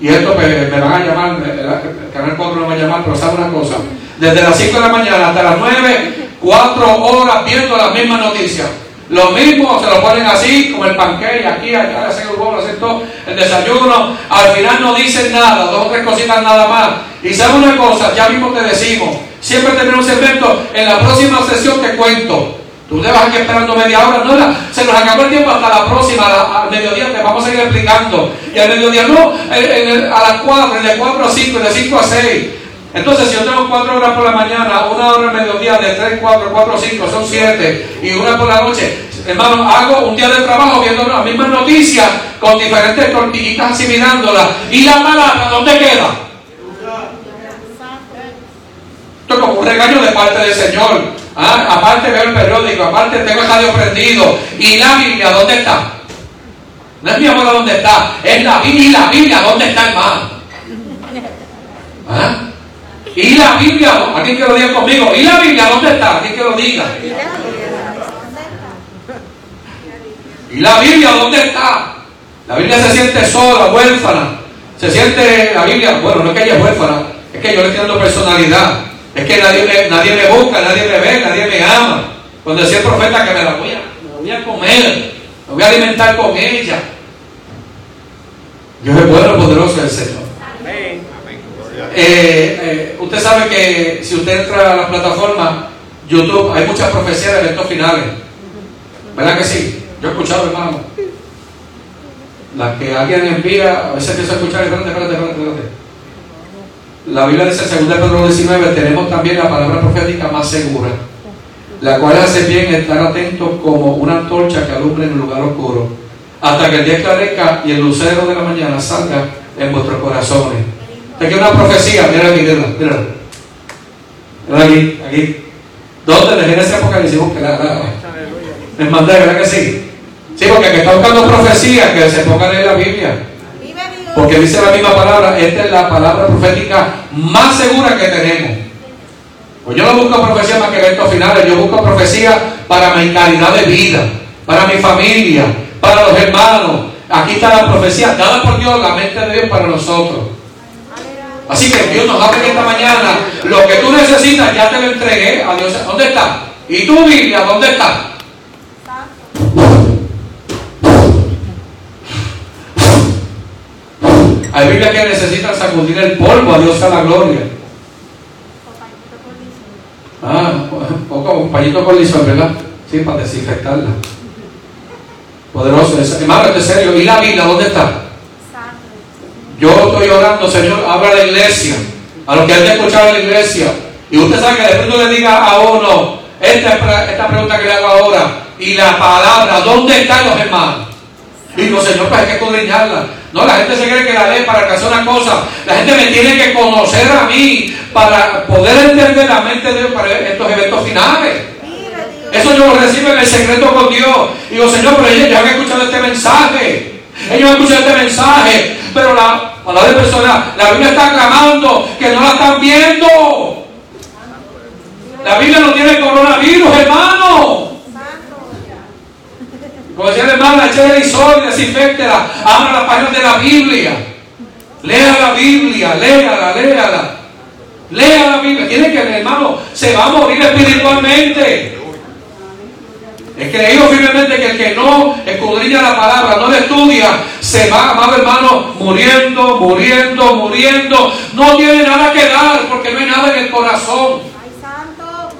Y esto pues, me van a llamar, el canal 4 me va a llamar, pero sabe una cosa. Desde las 5 de la mañana hasta las 9, 4 horas viendo las mismas noticias. Lo mismo se lo ponen así, como el panqueque, aquí, allá, hacen el huevo, hacen todo, el desayuno. Al final no dicen nada, dos o tres cositas nada más. Y sabe una cosa, ya mismo te decimos, siempre tenemos un segmento, en la próxima sesión te cuento. Tú te vas aquí esperando media hora, no, se nos acabó el tiempo hasta la próxima, al mediodía te vamos a seguir explicando. Y al mediodía no, a las 4, de 4 a 5, de 5 a 6. Entonces, si yo tengo 4 horas por la mañana, una hora al mediodía, de 3, 4, 4, 5, son 7, y una por la noche, hermano, hago un día de trabajo viendo las mismas noticias con diferentes tortillitas así mirándolas. ¿Y la palabra dónde queda? Esto es como un regaño de parte del Señor. Ah, aparte veo el periódico, aparte tengo el radio prendido. ¿Y la Biblia dónde está? No es mi amor dónde está, es la Biblia. ¿Y la Biblia dónde está, hermano? ¿Ah? ¿Y la Biblia? Alguien que lo diga conmigo. ¿Y la Biblia dónde está? Alguien que lo diga. ¿Y la Biblia dónde está? La Biblia se siente sola, huérfana. Se siente la Biblia, bueno, no es que ella es huérfana, es que yo le estoy dando personalidad. Es que nadie me, nadie me busca, nadie me ve, nadie me ama. Cuando decía el profeta que me la voy a, me voy a comer, me voy a alimentar con ella. Dios es bueno, poderoso el Señor. Eh, eh, usted sabe que si usted entra a la plataforma YouTube, hay muchas profecías de eventos finales. ¿Verdad que sí? Yo he escuchado, hermano. Las que alguien envía, a veces empiezo a escuchar, espérate, espérate, espérate, espérate. La Biblia dice en 2 Pedro 19, tenemos también la palabra profética más segura, la cual hace bien estar atento como una antorcha que alumbra en un lugar oscuro, hasta que el día esclarezca y el lucero de la mañana salga en vuestros corazones. Aquí una profecía, mira aquí, mira, mira. Mira aquí, aquí. ¿Dónde? De Génesis Apocalipsis, la, les mandé, ¿verdad que sí? Sí, porque el que está buscando profecía, que se ponga a leer la Biblia. Porque dice la misma palabra, esta es la palabra profética más segura que tenemos. Pues yo no busco profecía más que eventos finales, yo busco profecía para mi calidad de vida, para mi familia, para los hermanos. Aquí está la profecía dada por Dios, la mente de Dios para nosotros. Así que Dios nos habla esta mañana, lo que tú necesitas ya te lo entregué a Dios. ¿Dónde está? ¿Y tu Biblia dónde está? Hay Biblia que necesitan sacudir el polvo a Dios a la gloria. Ah, o como un pañito con lisón, ¿verdad? Sí, para desinfectarla. Poderoso. Hermano, este serio. ¿Y la Biblia dónde está? Yo estoy orando, Señor, abra la iglesia. A los que han de escuchar en la iglesia. Y usted sabe que después no le diga a uno, esta, esta pregunta que le hago ahora, y la palabra, ¿dónde están los hermanos? Digo, Señor, pues hay que escudriñarla. No, la gente se cree que la ley para alcanzar una cosa. La gente me tiene que conocer a mí para poder entender la mente de Dios para estos eventos finales. Eso yo lo recibo en el secreto con Dios. Digo, Señor, pero ellos ya han escuchado este mensaje. Ellos han escuchado este mensaje. Pero la palabra de persona, la Biblia está clamando que no la están viendo. La Biblia no tiene coronavirus, hermano. Como decía la hermana, eche el sol y desinfectela. Abra las páginas de la Biblia. Lea la Biblia, léala, léala. Lea la Biblia. Tiene que, hermano, se va a morir espiritualmente. He creído firmemente que el que no escudriña la palabra, no la estudia, se va, amado hermano, muriendo, muriendo, muriendo. No tiene nada que dar porque no hay nada en el corazón.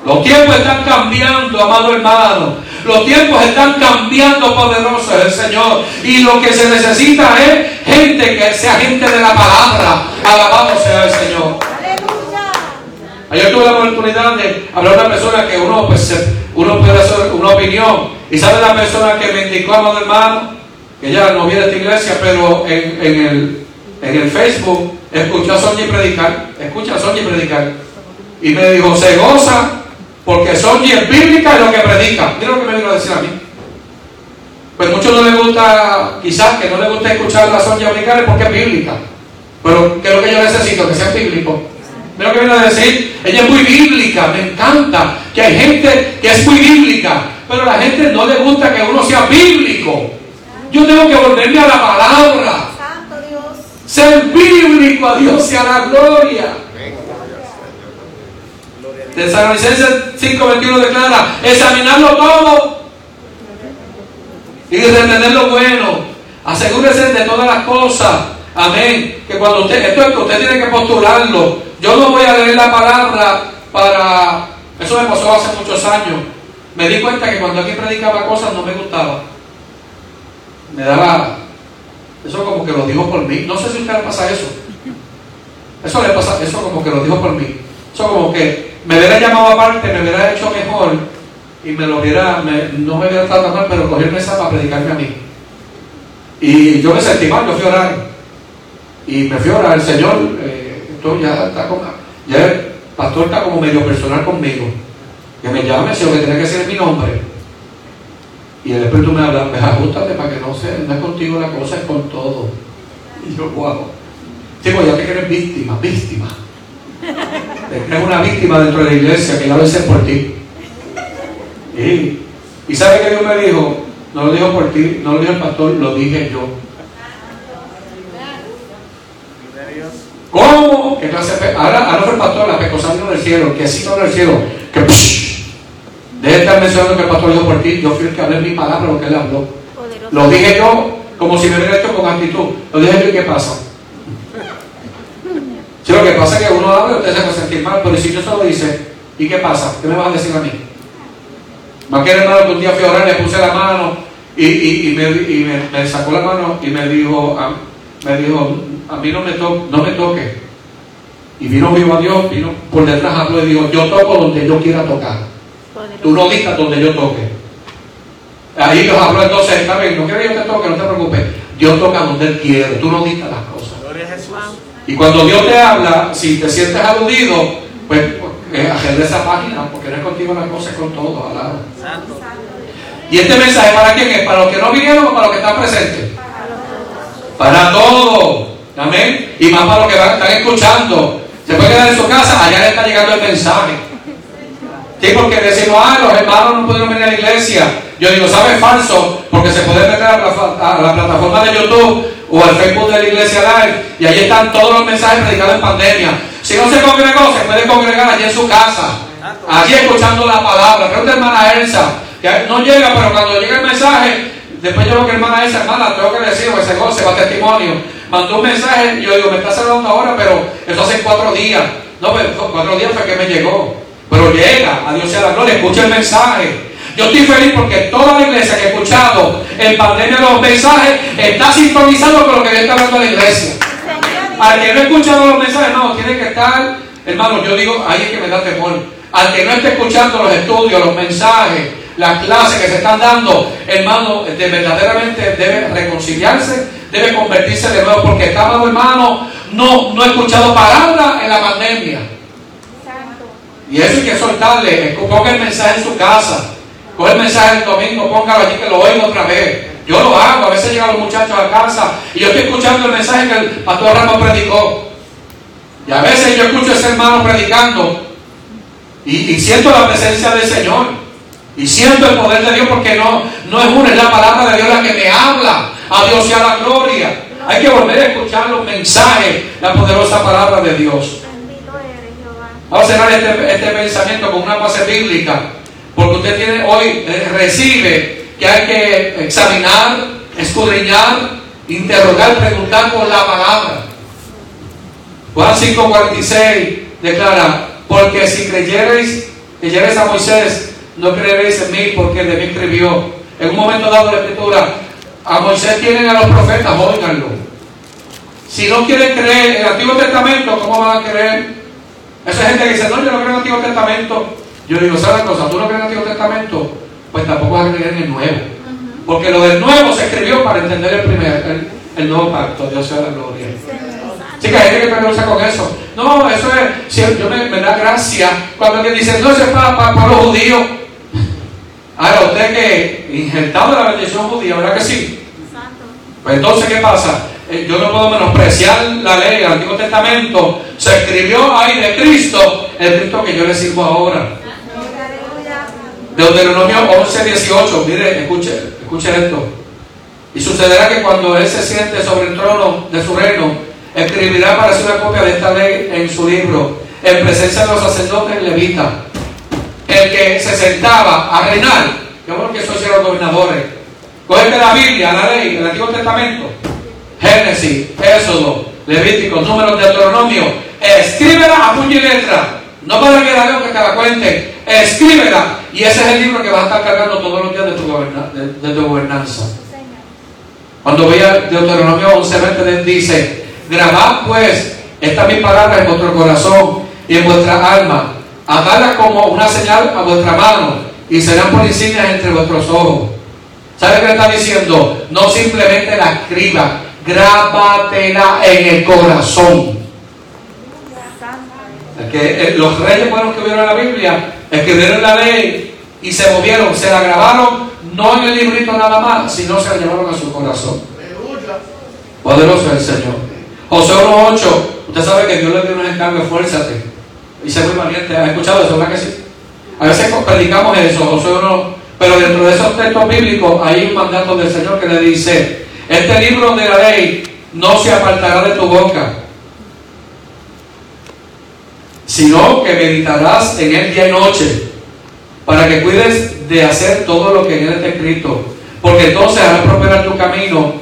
Los tiempos están cambiando, amado hermano. Los tiempos están cambiando poderoso el Señor. Y lo que se necesita es gente que sea gente de la palabra. Alabado sea el Señor. Ayer tuve la oportunidad de hablar a una persona que uno, pues, uno puede hacer una opinión. Y sabe la persona que me indicó, amado hermano, que ya no viene a esta iglesia, pero en, el, en el Facebook escuchó a Sonia predicar. Escucha a Sonia predicar. Y me dijo, se goza porque son es bíblica y lo que predica. Mira lo que me vino a decir a mí. Pues muchos no les gusta, quizás que no les gusta escuchar la Sonia bíblica porque es bíblica. Pero ¿qué es lo que yo necesito? Que sea bíblico. Mira lo que viene a decir. Ella es muy bíblica, me encanta. Que hay gente que es muy bíblica. Pero a la gente no le gusta que uno sea bíblico. Yo tengo que volverme a la palabra. Ser bíblico a Dios sea la gloria. De San 5.21 declara, examinarlo todo y retener lo bueno. Asegúrese de todas las cosas. Amén. Que cuando usted, esto es que usted tiene que postularlo. Yo no voy a leer la palabra para... Eso me pasó hace muchos años. Me di cuenta que cuando aquí predicaba cosas no me gustaba. Me daba... Eso como que lo dijo por mí. No sé si usted le pasa eso. Eso le pasa, eso como que lo dijo por mí. Eso como que me hubiera llamado aparte, me hubiera hecho mejor y me lo hubiera, no me hubiera tratado mal, pero cogió mesa para predicarme a mí. Y yo me sentí mal, yo fui a orar. Y me fui a orar, el Señor, eh, ya está con, ya el pastor está como medio personal conmigo. Que me llame, si lo que tiene que ser mi nombre. Y el Espíritu me habla, pues ajustate para que no sea, no es contigo la cosa, es con todo. Y yo, guau. Digo, ya te eres víctima, víctima es una víctima dentro de la iglesia que la va a ser por ti. Y, sabe que Dios me dijo, no lo dijo por ti, no lo dijo el pastor, lo dije yo. ¿Cómo? ¿Qué clase ahora, ahora fue el pastor, la pecosando del cielo, que sí del cielo, que psh, deje de estar mencionando que el pastor dijo por ti, yo fui el que hablé mi palabra, lo que él habló. Lo dije yo como si me hubiera hecho con actitud. Lo dije yo y qué pasa. Si lo que pasa es que uno habla y usted se va a sentir mal, pero si yo solo dice, ¿y qué pasa? ¿Qué me vas a decir a mí? Más que hermano que un día fui a le puse la mano y, y, y, me, y me, me, sacó la mano y me dijo, a, me dijo, a mí no me, to, no me toque. Y vino vivo a Dios, vino por detrás habló y dijo, yo toco donde yo quiera tocar. Tú no dictas donde yo toque. Ahí Dios habló entonces, está bien, no quiero yo te toque, no te preocupes. Dios toca donde Él quiere, tú no dictas las cosas. Y cuando Dios te habla, si te sientes aludido, pues eh, agenda esa página, porque no contigo la cosa, es con todo, alaba. Y este mensaje para quién es, para los que no vinieron o para los que están presentes. Para todos. Amén. Y más para los que están escuchando. Se puede quedar en su casa, allá le está llegando el mensaje. Sí, porque decimos, ah, los hermanos no pudieron venir a la iglesia. Yo digo, ¿sabes falso? Porque se puede meter a la, plataforma de YouTube o al Facebook de la iglesia live y allí están todos los mensajes predicados en pandemia. Si no se congregó, se puede congregar allí en su casa, allí escuchando la palabra. Pregunta hermana Elsa, que no llega, pero cuando llega el mensaje, después yo lo que hermana Elsa, hermana, tengo que decir, pues se goce, va testimonio. Mandó un mensaje y yo digo, me está saludando ahora, pero eso hace cuatro días. No, pero cuatro días fue que me llegó. Pero llega, a Dios sea la gloria, escucha el mensaje. Yo estoy feliz porque toda la iglesia que ha escuchado en pandemia los mensajes está sintonizando con lo que Dios está hablando a la iglesia. Al que no ha escuchado los mensajes, no, tiene que estar, hermano, yo digo, ahí es que me da temor. Al que no esté escuchando los estudios, los mensajes, las clases que se están dando, hermano, de verdaderamente debe reconciliarse, debe convertirse de nuevo, porque está, amado hermano, no, no ha escuchado palabra en la pandemia. Y eso hay que soltarle, ponga el mensaje en su casa, coge el mensaje el domingo, póngalo allí que lo oiga otra vez. Yo lo hago, a veces llegan los muchachos a casa y yo estoy escuchando el mensaje que el pastor Ramos predicó. Y a veces yo escucho a ese hermano predicando y, y, siento la presencia del Señor. Y siento el poder de Dios porque no, no es una, es la palabra de Dios la que me habla. A Dios sea la gloria. Hay que volver a escuchar los mensajes, la poderosa palabra de Dios. Vamos a cerrar este, este pensamiento con una base bíblica. Porque usted tiene hoy, eh, recibe que hay que examinar, escudriñar, interrogar, preguntar por la palabra. Juan 5:46 declara, porque si creyereis, creyereis a Moisés, no creeréis en mí porque de mí escribió. En un momento dado de la escritura, a Moisés tienen a los profetas, óiganlo. Si no quieren creer en el Antiguo Testamento, ¿cómo van a creer? Esa gente que dice, no, yo no creo en el Antiguo Testamento. Yo digo, ¿sabes cosa? ¿Tú no crees en el Antiguo Testamento? Pues tampoco vas a creer en el Nuevo. Porque lo del Nuevo se escribió para entender el primer, el, el nuevo pacto. Dios sea la gloria. Sí, que hay gente que me con eso. No, eso es, si yo me, me, da gracia cuando alguien dice, no, eso es para, para, para los judíos. *laughs* Ahora, usted que injertado la bendición judía, ¿verdad que sí? Pues entonces, ¿qué pasa? Yo no puedo menospreciar la ley, el Antiguo Testamento se escribió ahí de Cristo, el Cristo que yo le sirvo ahora. Deuteronomio 11, 18, mire, escuche, escuche esto. Y sucederá que cuando Él se siente sobre el trono de su reino, escribirá para sí una copia de esta ley en su libro, en presencia de los sacerdotes levitas. El que se sentaba a reinar, yo creo que eso hicieron los gobernadores. Cogete la Biblia, la ley, el Antiguo Testamento, Génesis, Éxodo, Levítico, Números, Deuteronomio, escríbela a puño y letra. No para que la veo que te la cuente, escríbela. Y ese es el libro que vas a estar cargando todos los días de tu, goberna, de, tu gobernanza. Cuando veía Deuteronomio 11:20 dice, grabad pues esta mi palabra en vuestro corazón y en vuestra alma, atadla como una señal a vuestra mano y serán insignias entre vuestros ojos. ¿Sabe qué está diciendo? No simplemente la escriba, grábatela en el corazón. Que eh, los reyes buenos que vieron la Biblia escribieron la ley y se movieron, se la grabaron, no en el librito nada más, sino se la llevaron a su corazón. Poderoso es el Señor. José 1.8, usted sabe que Dios le dio un encargo, fuérzate. Y sé muy valiente. ¿Ha escuchado eso? ¿Verdad que sí? A veces predicamos eso, José 1, pero dentro de esos textos bíblicos hay un mandato del Señor que le dice, este libro de la ley no se apartará de tu boca, sino que meditarás en él día y noche, para que cuides de hacer todo lo que en él está escrito, porque entonces harás prosperar tu camino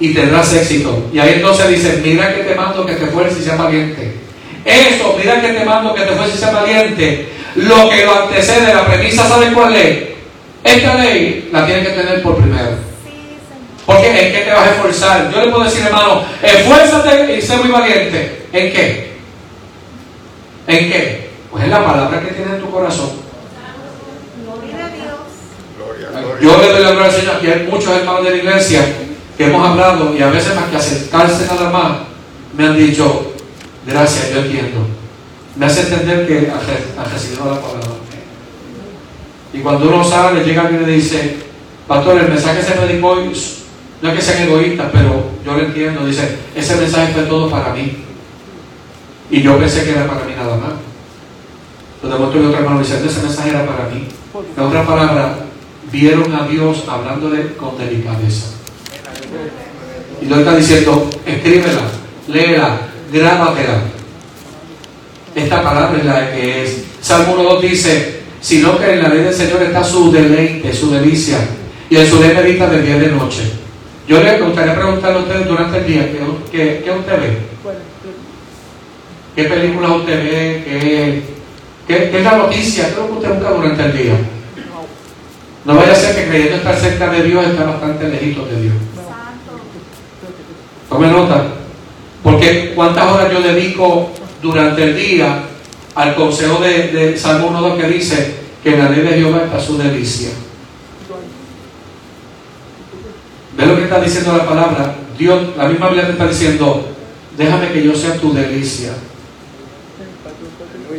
y tendrás éxito. Y ahí entonces dice, mira que te mando que te esfuerces y seas valiente. Eso, mira que te mando que te esfuerces y seas valiente. Lo que lo antecede, la premisa, ¿saben cuál es? Esta ley la tienes que tener por primero. Porque ¿en qué te vas a esforzar? Yo le puedo decir, hermano, esfuérzate y sé muy valiente. ¿En qué? ¿En qué? Pues en la palabra que tienes en tu corazón. Yo le doy la gloria al Señor. Aquí hay muchos hermanos de la iglesia que hemos hablado y a veces más que acercarse nada más, me han dicho, gracias, yo entiendo. Me hace entender que ha recibido la palabra. Y cuando uno sale, llega alguien y le dice, pastor, el mensaje se predicó hoy no es que sean egoístas, pero yo lo entiendo. Dice, ese mensaje fue todo para mí. Y yo pensé que era para mí nada más. Lo demostró y otro hermano dice, ese mensaje era para mí. En otra palabra, vieron a Dios hablándole con delicadeza. Y lo está diciendo, escríbela, léela, grábatela. Esta palabra es la que es. Salmo 1.2 dice, sino que en la ley del Señor está su deleite, su delicia, y en su ley medita de día y de noche. Yo le gustaría preguntarle a ustedes durante el día, ¿qué, qué, usted ve? ¿Qué películas usted ve? ¿Qué, qué, es la noticia? ¿Qué es lo que usted busca durante el día? No vaya a ser que creyendo estar cerca de Dios está bastante lejito de Dios. Tome nota. Porque cuántas horas yo dedico durante el día al consejo de, de Salmo 1.2 que dice que en la ley de Jehová está su delicia. Ve lo que está diciendo la palabra. Dios, la misma Biblia te está diciendo, déjame que yo sea tu delicia.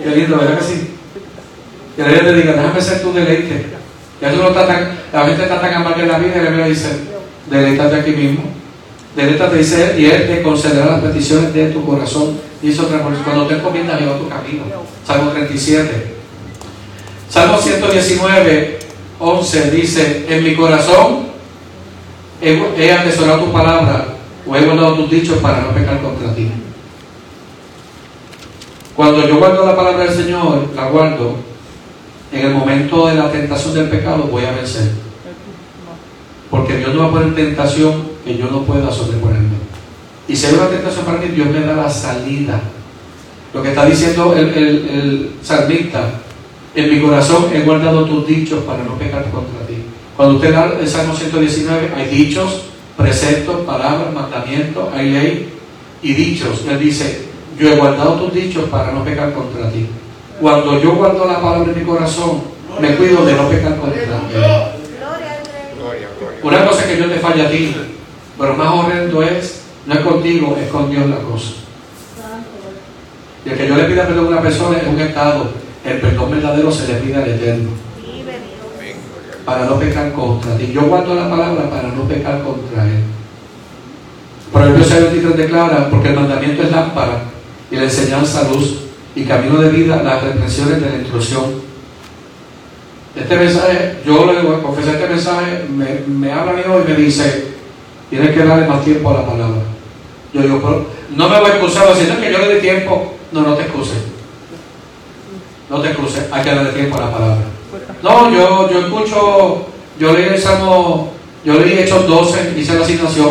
Qué lindo, ¿verdad que sí? Que la te diga, déjame ser tu deleite. Ya tú no estás tan, la gente está tan amarga en la vida y la dice, deleítate aquí mismo. Deleítate, dice y Él te concederá las peticiones de tu corazón. Otra cosa, cuando te encomiendas a tu camino. Salmo 37. Salmo 119, 11 dice, en mi corazón he, atesorado tu palabra o he guardado tus dichos para no pecar contra ti. Cuando yo guardo la palabra del Señor, la guardo, en el momento de la tentación del pecado voy a vencer. Porque Dios no va a poner tentación que yo no pueda sobreponerme. Y si hay una tentación para mí, Dios me da la salida. Lo que está diciendo el, el, el salmista, en mi corazón he guardado tus dichos para no pecar contra ti. Cuando usted da el Salmo 119, hay dichos, preceptos, palabras, mandamientos, hay ley y dichos. Él dice, yo he guardado tus dichos para no pecar contra ti. Cuando yo guardo la palabra en mi corazón, me cuido de no pecar contra ti. Una cosa es que yo te falla a ti, pero más horrendo es, no es contigo, es con Dios la cosa. Y el que yo le pida perdón a una persona es un estado, el perdón verdadero se le pide al Eterno para no pecar contra ti. Yo guardo la palabra para no pecar contra él. Proverbios 23 declara, porque el mandamiento es lámpara y la enseñanza luz y camino de vida las represiones de la intrusión. Este mensaje, yo le voy a confesar este mensaje, me, me habla mi y me dice, tienes que darle más tiempo a la palabra. Yo digo, no me voy a excusar diciendo que yo le dé tiempo. No, no te excuses. No te excuses, hay que darle tiempo a la palabra. No, yo, yo escucho, yo leí el Salmo, yo leí Hechos 12, hice la asignación.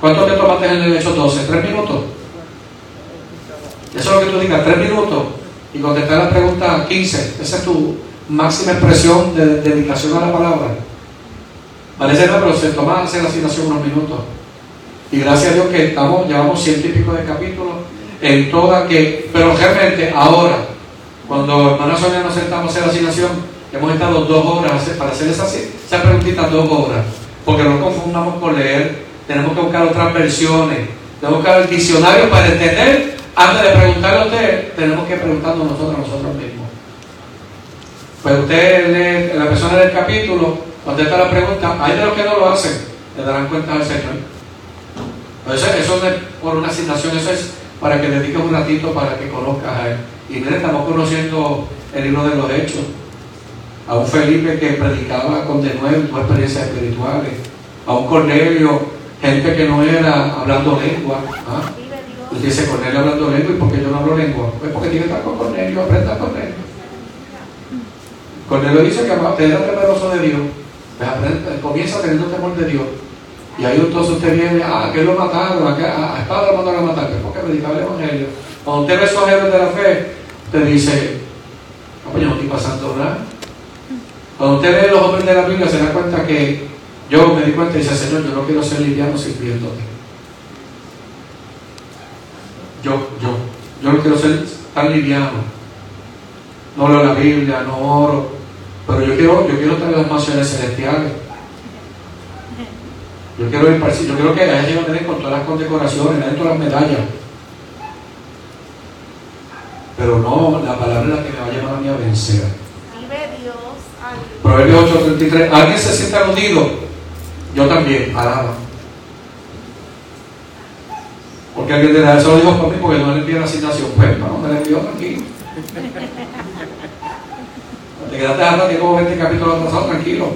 ¿Cuánto te tomaste en el Hechos 12? ¿Tres minutos? Eso es lo que tú digas, tres minutos. Y contestar la pregunta 15. Esa es tu máxima expresión de, dedicación a la palabra. Parece no, pero se toma hacer la asignación unos minutos. Y gracias a Dios que estamos, llevamos ciento y pico de capítulos en toda que, pero realmente ahora, cuando hermana Sonia nos sentamos a hacer la asignación, hemos estado dos horas para hacer esa, esa preguntita, dos horas, porque no confundamos con leer, tenemos que buscar otras versiones, tenemos que buscar el diccionario para entender, antes de preguntarle a usted, tenemos que preguntarnos nosotros a nosotros mismos. Pues usted lee, la persona del capítulo, contesta la pregunta, hay de los que no lo hacen, le darán cuenta al Señor. Eso, eso es por una asignación, eso es para que dediques un ratito para que conozcas a Él. Y mire, estamos conociendo el libro de los Hechos a un Felipe que predicaba con de nuevo experiencias espirituales, a un Cornelio, gente que no era hablando lengua. ¿ah? Dice Cornelio hablando lengua, ¿y por qué yo no hablo lengua? Pues porque tiene que estar con Cornelio, aprenda con él. Cornelio dice que era temeroso de Dios. Pues aprende, comienza teniendo temor de Dios. Y ahí entonces usted viene, ah, que lo mataron, a, a, a espada lo mandaron a matar, ¿por qué predicaba el Evangelio? Cuando usted ve esos héroes de la fe, usted dice, no, pues yo no estoy pasando nada. Cuando usted ve los hombres de la Biblia, se da cuenta que yo me di cuenta y dice, Señor, yo no quiero ser liviano sirviéndote. Yo, yo, yo no quiero ser tan liviano. No leo la Biblia, no oro, pero yo quiero, yo quiero tener las mansiones celestiales. Yo quiero ir para yo quiero que la gente a tener con todas las condecoraciones, todas las medallas. Pero no, la palabra es la que me va a llevar a mí a vencer. Proverbios 8:33. ¿Alguien se siente aludido? Yo también, alaba. Porque alguien dirá, eso lo dijo por mí porque no le envió la asignación. Pues, no, me la envió tranquilo. Te quedaste harto que como 20 capítulos atrasados, tranquilo.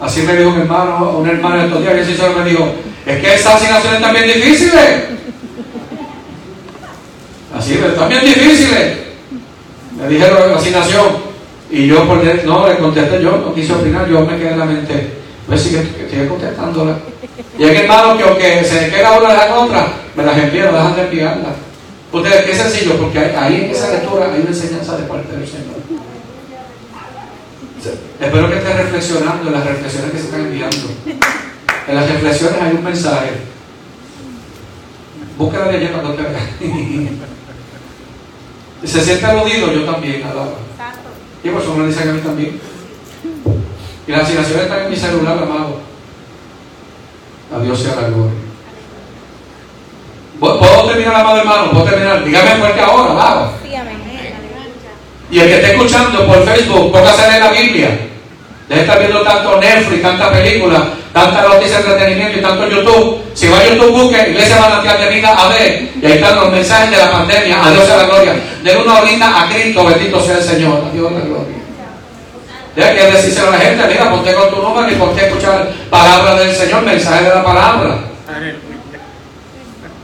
Así me dijo un hermano, un hermano estos días, que sincero me dijo, es que esas asignaciones están bien difíciles. Así, están bien difíciles. Me dijeron asignación. Y yo por no le contesté yo, no quise opinar, yo me quedé en la mente. Pues que estoy contestándola. Y hay hermano que aunque se queda una de las otras, me las envían, dejan de enviarlas. Ustedes, qué sencillo, porque ahí en esa lectura hay una enseñanza de parte del Señor. Espero que estés reflexionando en las reflexiones que se están enviando. En las reflexiones hay un mensaje. Búsquela de allá cuando te. *laughs* ¿Se siente aludido? Yo también, alaba. Y por eso me dicen a mí también. Y las asignaciones están en mi celular, amado. A Dios sea la gloria. ¿Puedo terminar, amado hermano? ¿Puedo terminar? Dígame fuerte ahora, vamos. Y el que esté escuchando por Facebook, póngase a leer la Biblia. Deje estar viendo tanto Netflix, tanta película, tanta noticia de entretenimiento y tanto YouTube. Si va a YouTube, busque Iglesia Manantial de Vida a ver. Y ahí están los mensajes de la pandemia. A Dios sea la gloria. Den una horita a Cristo, bendito sea el Señor. A Dios la gloria. Deja que decirse a la gente, mira, ponte con tu número y ponte a escuchar palabras del Señor, mensaje de la palabra.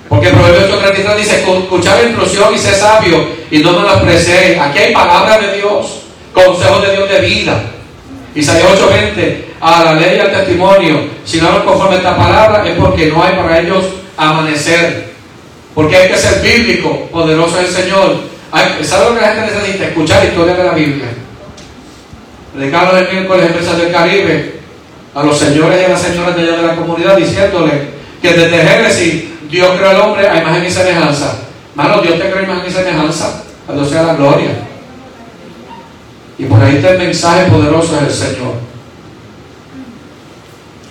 Porque Proverbios 8:33 dice, escuchar la instrucción y ser sabio y no me lo expresé. Aquí hay palabras de Dios, consejos de Dios de vida. Isaías 8:20, a la ley y al testimonio, si no van conforme a esta palabra es porque no hay para ellos amanecer. Porque hay que ser bíblico, poderoso es el Señor. ¿Sabe lo que la gente necesita? Escuchar historias de la Biblia. Predicaron el miércoles empresas del Caribe a los señores y a las señoras de allá de la comunidad diciéndole que desde Génesis Dios creó al hombre a imagen y semejanza. Mano, Dios te creó imagen y semejanza. A Dios sea la gloria. Y por ahí está el mensaje poderoso del Señor.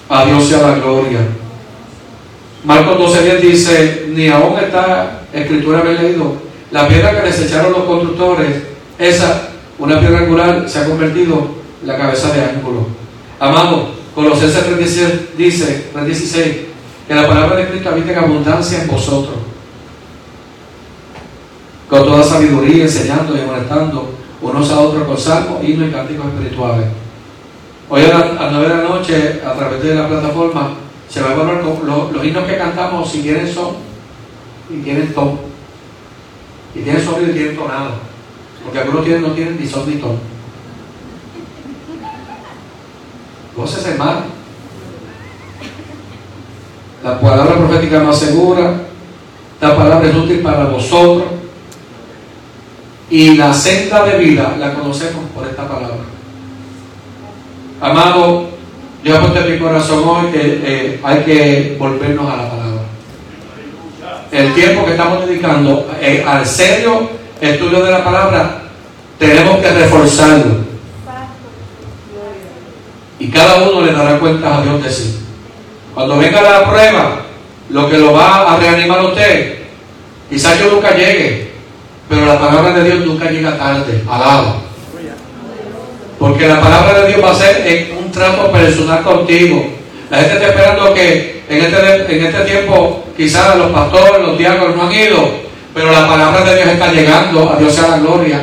A Dios sea la gloria. Marcos 12.10 dice, ni aún esta escritura había leído, la piedra que desecharon los constructores, esa, una piedra angular, se ha convertido en la cabeza de ángulo. Amado, Colosenses 3.16 dice, 3.16, que la palabra de Cristo habita en abundancia en vosotros. Con toda sabiduría, enseñando y molestando unos a otros con salmos, himnos y cánticos espirituales. Hoy a las 9 de la noche, a través de la plataforma, se va a evaluar los, los himnos que cantamos, si tienen son y tienen ton. Y tienen sonido y tienen tonado. Porque algunos tienen, no tienen ni son ni ton. Voces hermano. La palabra profética más segura. La palabra es útil para vosotros. Y la senda de vida la conocemos por esta palabra. Amado, yo puesto en mi corazón hoy que eh, hay que volvernos a la palabra. El tiempo que estamos dedicando eh, al serio estudio de la palabra, tenemos que reforzarlo. Y cada uno le dará cuenta a Dios de sí. Cuando venga la prueba, lo que lo va a reanimar usted, quizás yo nunca llegue, pero la palabra de Dios nunca llega tarde, alaba. Porque la palabra de Dios va a ser un trato personal contigo. La gente está esperando que en este, en este tiempo quizás los pastores, los diáconos no han ido, pero la palabra de Dios está llegando, a Dios sea la gloria.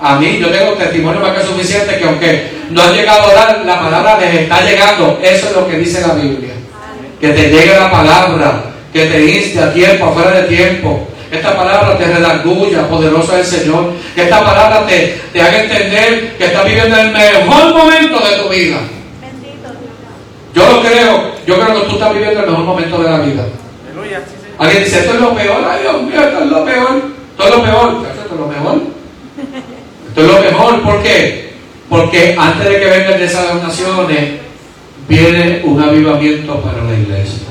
A mí, yo tengo testimonio más que suficiente que aunque no han llegado a orar, la palabra les está llegando. Eso es lo que dice la Biblia. Que te llegue la palabra, que te inste a tiempo, afuera de tiempo. Esta palabra te redarguya, poderoso es el Señor. Que esta palabra te, te haga entender que estás viviendo el mejor momento de tu vida. Yo lo creo yo creo que tú estás viviendo el mejor momento de la vida. Alguien dice, esto es lo peor, ay Dios mío, esto es lo peor, esto es lo peor, esto es lo mejor. Esto es lo mejor, ¿por qué? Porque antes de que vengan de esas naciones, viene un avivamiento para la iglesia.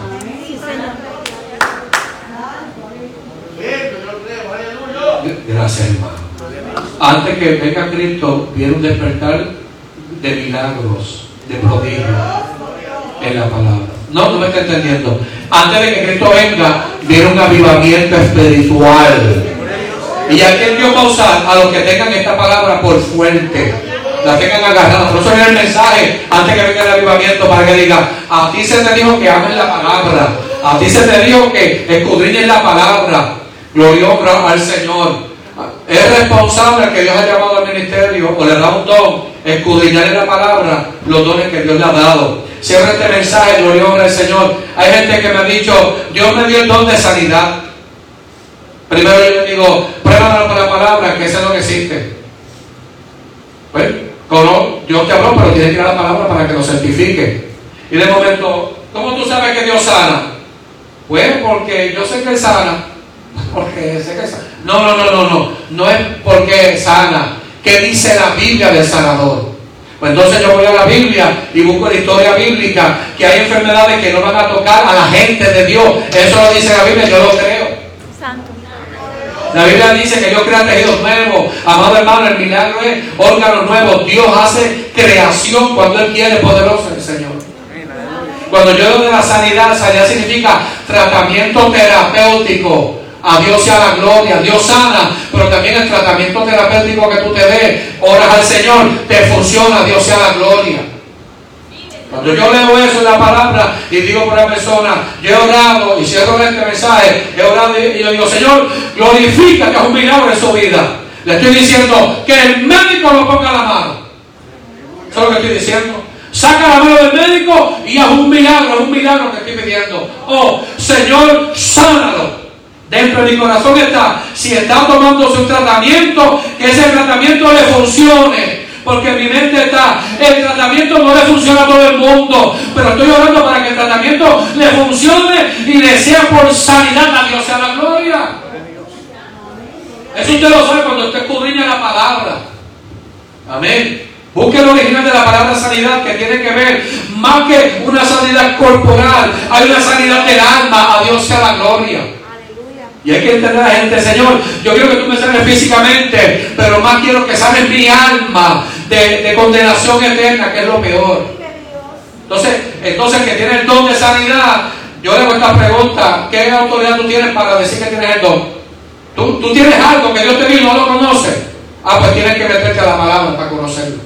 Gracias, hermano. Antes que venga Cristo, viene un despertar de milagros, de prodigios en la palabra. No, no me está entendiendo. Antes de que Cristo venga, viene un avivamiento espiritual. Y aquí Dios va a los que tengan esta palabra por fuerte. La tengan agarrada. Por eso viene el mensaje antes que venga el avivamiento para que diga, a ti se te dijo que ames la palabra. A ti se te dijo que escudriñes la palabra. Gloria al Señor. Es responsable que Dios ha llamado al ministerio o le da un don, escudriñar la palabra los dones que Dios le ha dado. Cierra este mensaje, gloria al Señor. Hay gente que me ha dicho, Dios me dio el don de sanidad. Primero yo le digo, pruébalo con la palabra, que eso es lo que existe. Pues, Dios te habló, pero tiene que ir a la palabra para que lo certifique. Y de momento, ¿cómo tú sabes que Dios sana? Pues porque yo sé que sana. *laughs* Porque sé que sana. No, no, no, no, no. No es porque sana. ¿Qué dice la Biblia del sanador? Pues entonces yo voy a la Biblia y busco la historia bíblica, que hay enfermedades que no van a tocar a la gente de Dios. Eso lo dice la Biblia, yo lo creo. La Biblia dice que Dios crea tejidos nuevos. Amado hermano, el milagro es órganos nuevos. Dios hace creación cuando Él quiere, poderoso el Señor. Cuando yo hablo de la sanidad, sanidad significa tratamiento terapéutico. A Dios sea la gloria, Dios sana, pero también el tratamiento terapéutico que tú te des, oras al Señor, te funciona, Dios sea la gloria. Cuando yo leo eso en la palabra y digo por la persona, yo he orado y cierro este mensaje, he orado y yo digo, Señor, glorifica que es un milagro en su vida. Le estoy diciendo que el médico lo ponga la mano. Eso es lo que estoy diciendo. Saca la mano del médico y haz un milagro, es un milagro que estoy pidiendo. Oh, Señor, sánalo. Dentro de mi corazón está, si está tomando su tratamiento, que ese tratamiento le funcione. Porque mi mente está, el tratamiento no le funciona a todo el mundo, pero estoy orando para que el tratamiento le funcione y le sea por sanidad a Dios sea la gloria. Eso usted lo sabe cuando usted escudriña la palabra. Amén. Busque el original de la palabra sanidad que tiene que ver más que una sanidad corporal, hay una sanidad del alma, a Dios sea la gloria. Y hay que entender a la gente, Señor, yo quiero que tú me sanes físicamente, pero más quiero que sanes mi alma de, condenación eterna, que es lo peor. Entonces, entonces que tiene el don de sanidad, yo le hago esta pregunta, ¿qué autoridad tú tienes para decir que tienes el don? ¿Tú, tú tienes algo que Dios te dio y no lo conoces? Ah, pues tienes que meterte a la palabra para conocerlo.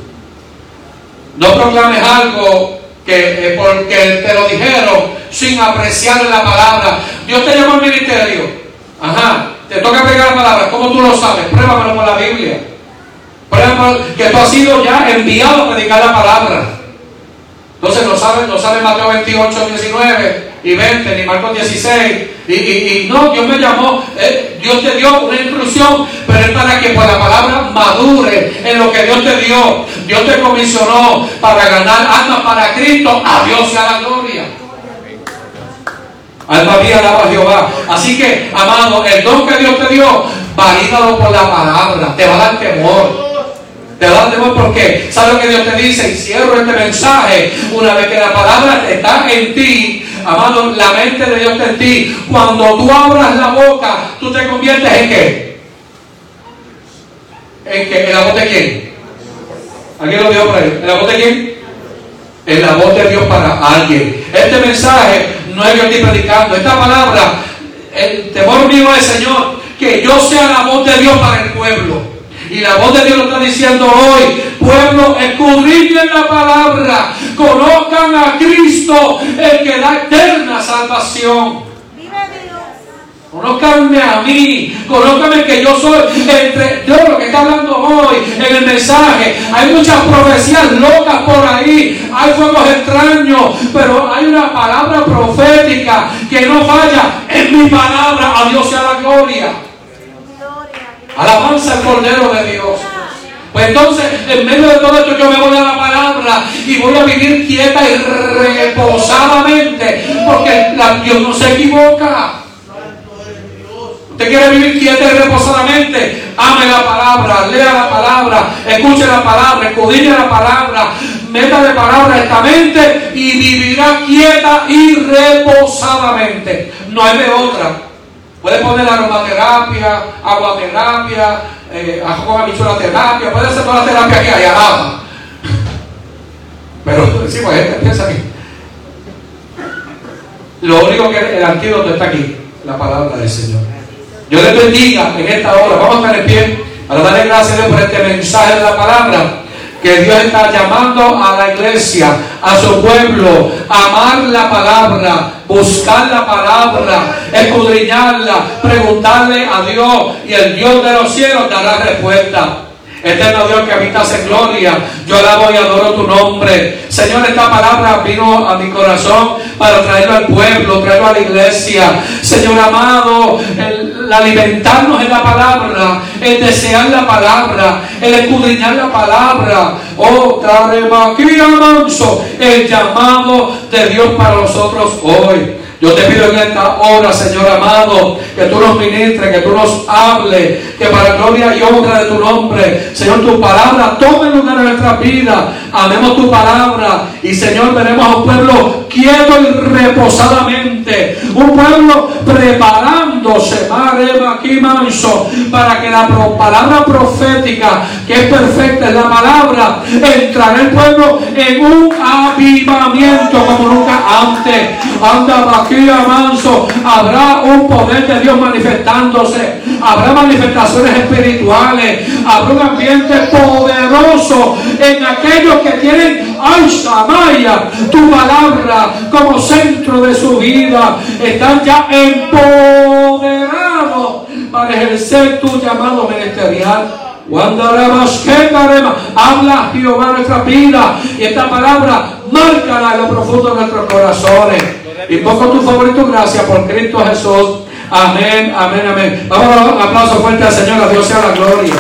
No proclames algo que eh, porque te lo dijeron sin apreciar la palabra. Dios te llamó al ministerio. Ajá, te toca pegar la palabra. ¿Cómo tú lo sabes? Pruébamelo por la Biblia. Pruébamelo que tú has sido ya enviado a predicar la palabra. Entonces no sabe, no sabe Mateo 28, 19 y 20, ni Marcos 16. Y, y, no, Dios me llamó, eh, Dios te dio una instrucción, pero es para que por la palabra madure en lo que Dios te dio. Dios te comisionó para ganar almas para Cristo. A Dios sea la gloria. Alma mía, alaba a Jehová. Así que, amado, el don que Dios te dio, valídalo por la palabra. Te va a dar temor. Te va a dar temor porque, ¿sabes lo que Dios te dice? Y cierro este mensaje. Una vez que la palabra está en ti, amado, la mente de Dios está en ti. Cuando tú abras la boca, tú te conviertes en qué? ¿En qué? ¿En la voz de quién? ¿Alguien lo vio por ahí? ¿En la voz de quién? En la voz de Dios para alguien. Este mensaje no es yo estoy predicando. Esta palabra, el temor mío es, Señor, que yo sea la voz de Dios para el pueblo. Y la voz de Dios lo está diciendo hoy. Pueblo, escudriñen la palabra. Conozcan a Cristo, el que da eterna salvación. Conócame a mí, conócame que yo soy entre Dios lo que está hablando hoy en el mensaje. Hay muchas profecías locas por ahí, hay fuegos extraños, pero hay una palabra profética que no falla. En mi palabra, a Dios sea la gloria. Alabanza al Cordero de Dios. Pues entonces, en medio de todo esto, yo me voy a la palabra y voy a vivir quieta y reposadamente, porque Dios no se equivoca. Usted quiere vivir quieta y reposadamente. Ame la palabra, lea la palabra, escuche la palabra, escudille la palabra, meta de palabra esta mente y vivirá quieta y reposadamente. No hay de otra. Puede poner aromaterapia, aguaterapia, eh, terapia, puede hacer toda la terapia que haya nada. Pero decimos, gente piensa que lo único que el antídoto está aquí, la palabra del Señor. Yo les bendiga en esta hora. Vamos a estar en pie para darle gracias a Dios por este mensaje de la palabra que Dios está llamando a la iglesia, a su pueblo, a amar la palabra, buscar la palabra, escudriñarla, preguntarle a Dios y el Dios de los cielos dará respuesta. Eterno Dios que habitas en gloria, yo alabo y adoro tu nombre. Señor, esta palabra vino a mi corazón para traerlo al pueblo, traerlo a la iglesia. Señor amado, el, alimentarnos en la palabra, el desear la palabra, el escudriñar la palabra. Oh, manso, el llamado de Dios para nosotros hoy. Yo te pido en esta hora, Señor amado, que tú nos ministres, que tú nos hables, que para gloria y honra de tu nombre, Señor, tu palabra tome lugar en nuestra vida. Amemos tu palabra y, Señor, veremos a un pueblo quieto y reposadamente. Un pueblo preparándose, aquí manso, para que la palabra profética, que es perfecta, es la palabra, entrará el pueblo en un avivamiento como nunca antes. Anda, manso, habrá un poder de Dios manifestándose, habrá manifestaciones espirituales, habrá un ambiente poderoso en aquellos que tienen Maya, tu palabra como centro de su vida, están ya empoderados para ejercer tu llamado ministerial. Habla Jehová nuestra vida y esta palabra márcala en lo profundo de nuestros corazones. Y pongo tu favor y tu gracia por Cristo Jesús. Amén, amén, amén. Vamos a dar un aplauso fuerte al Señor. A Dios sea la gloria.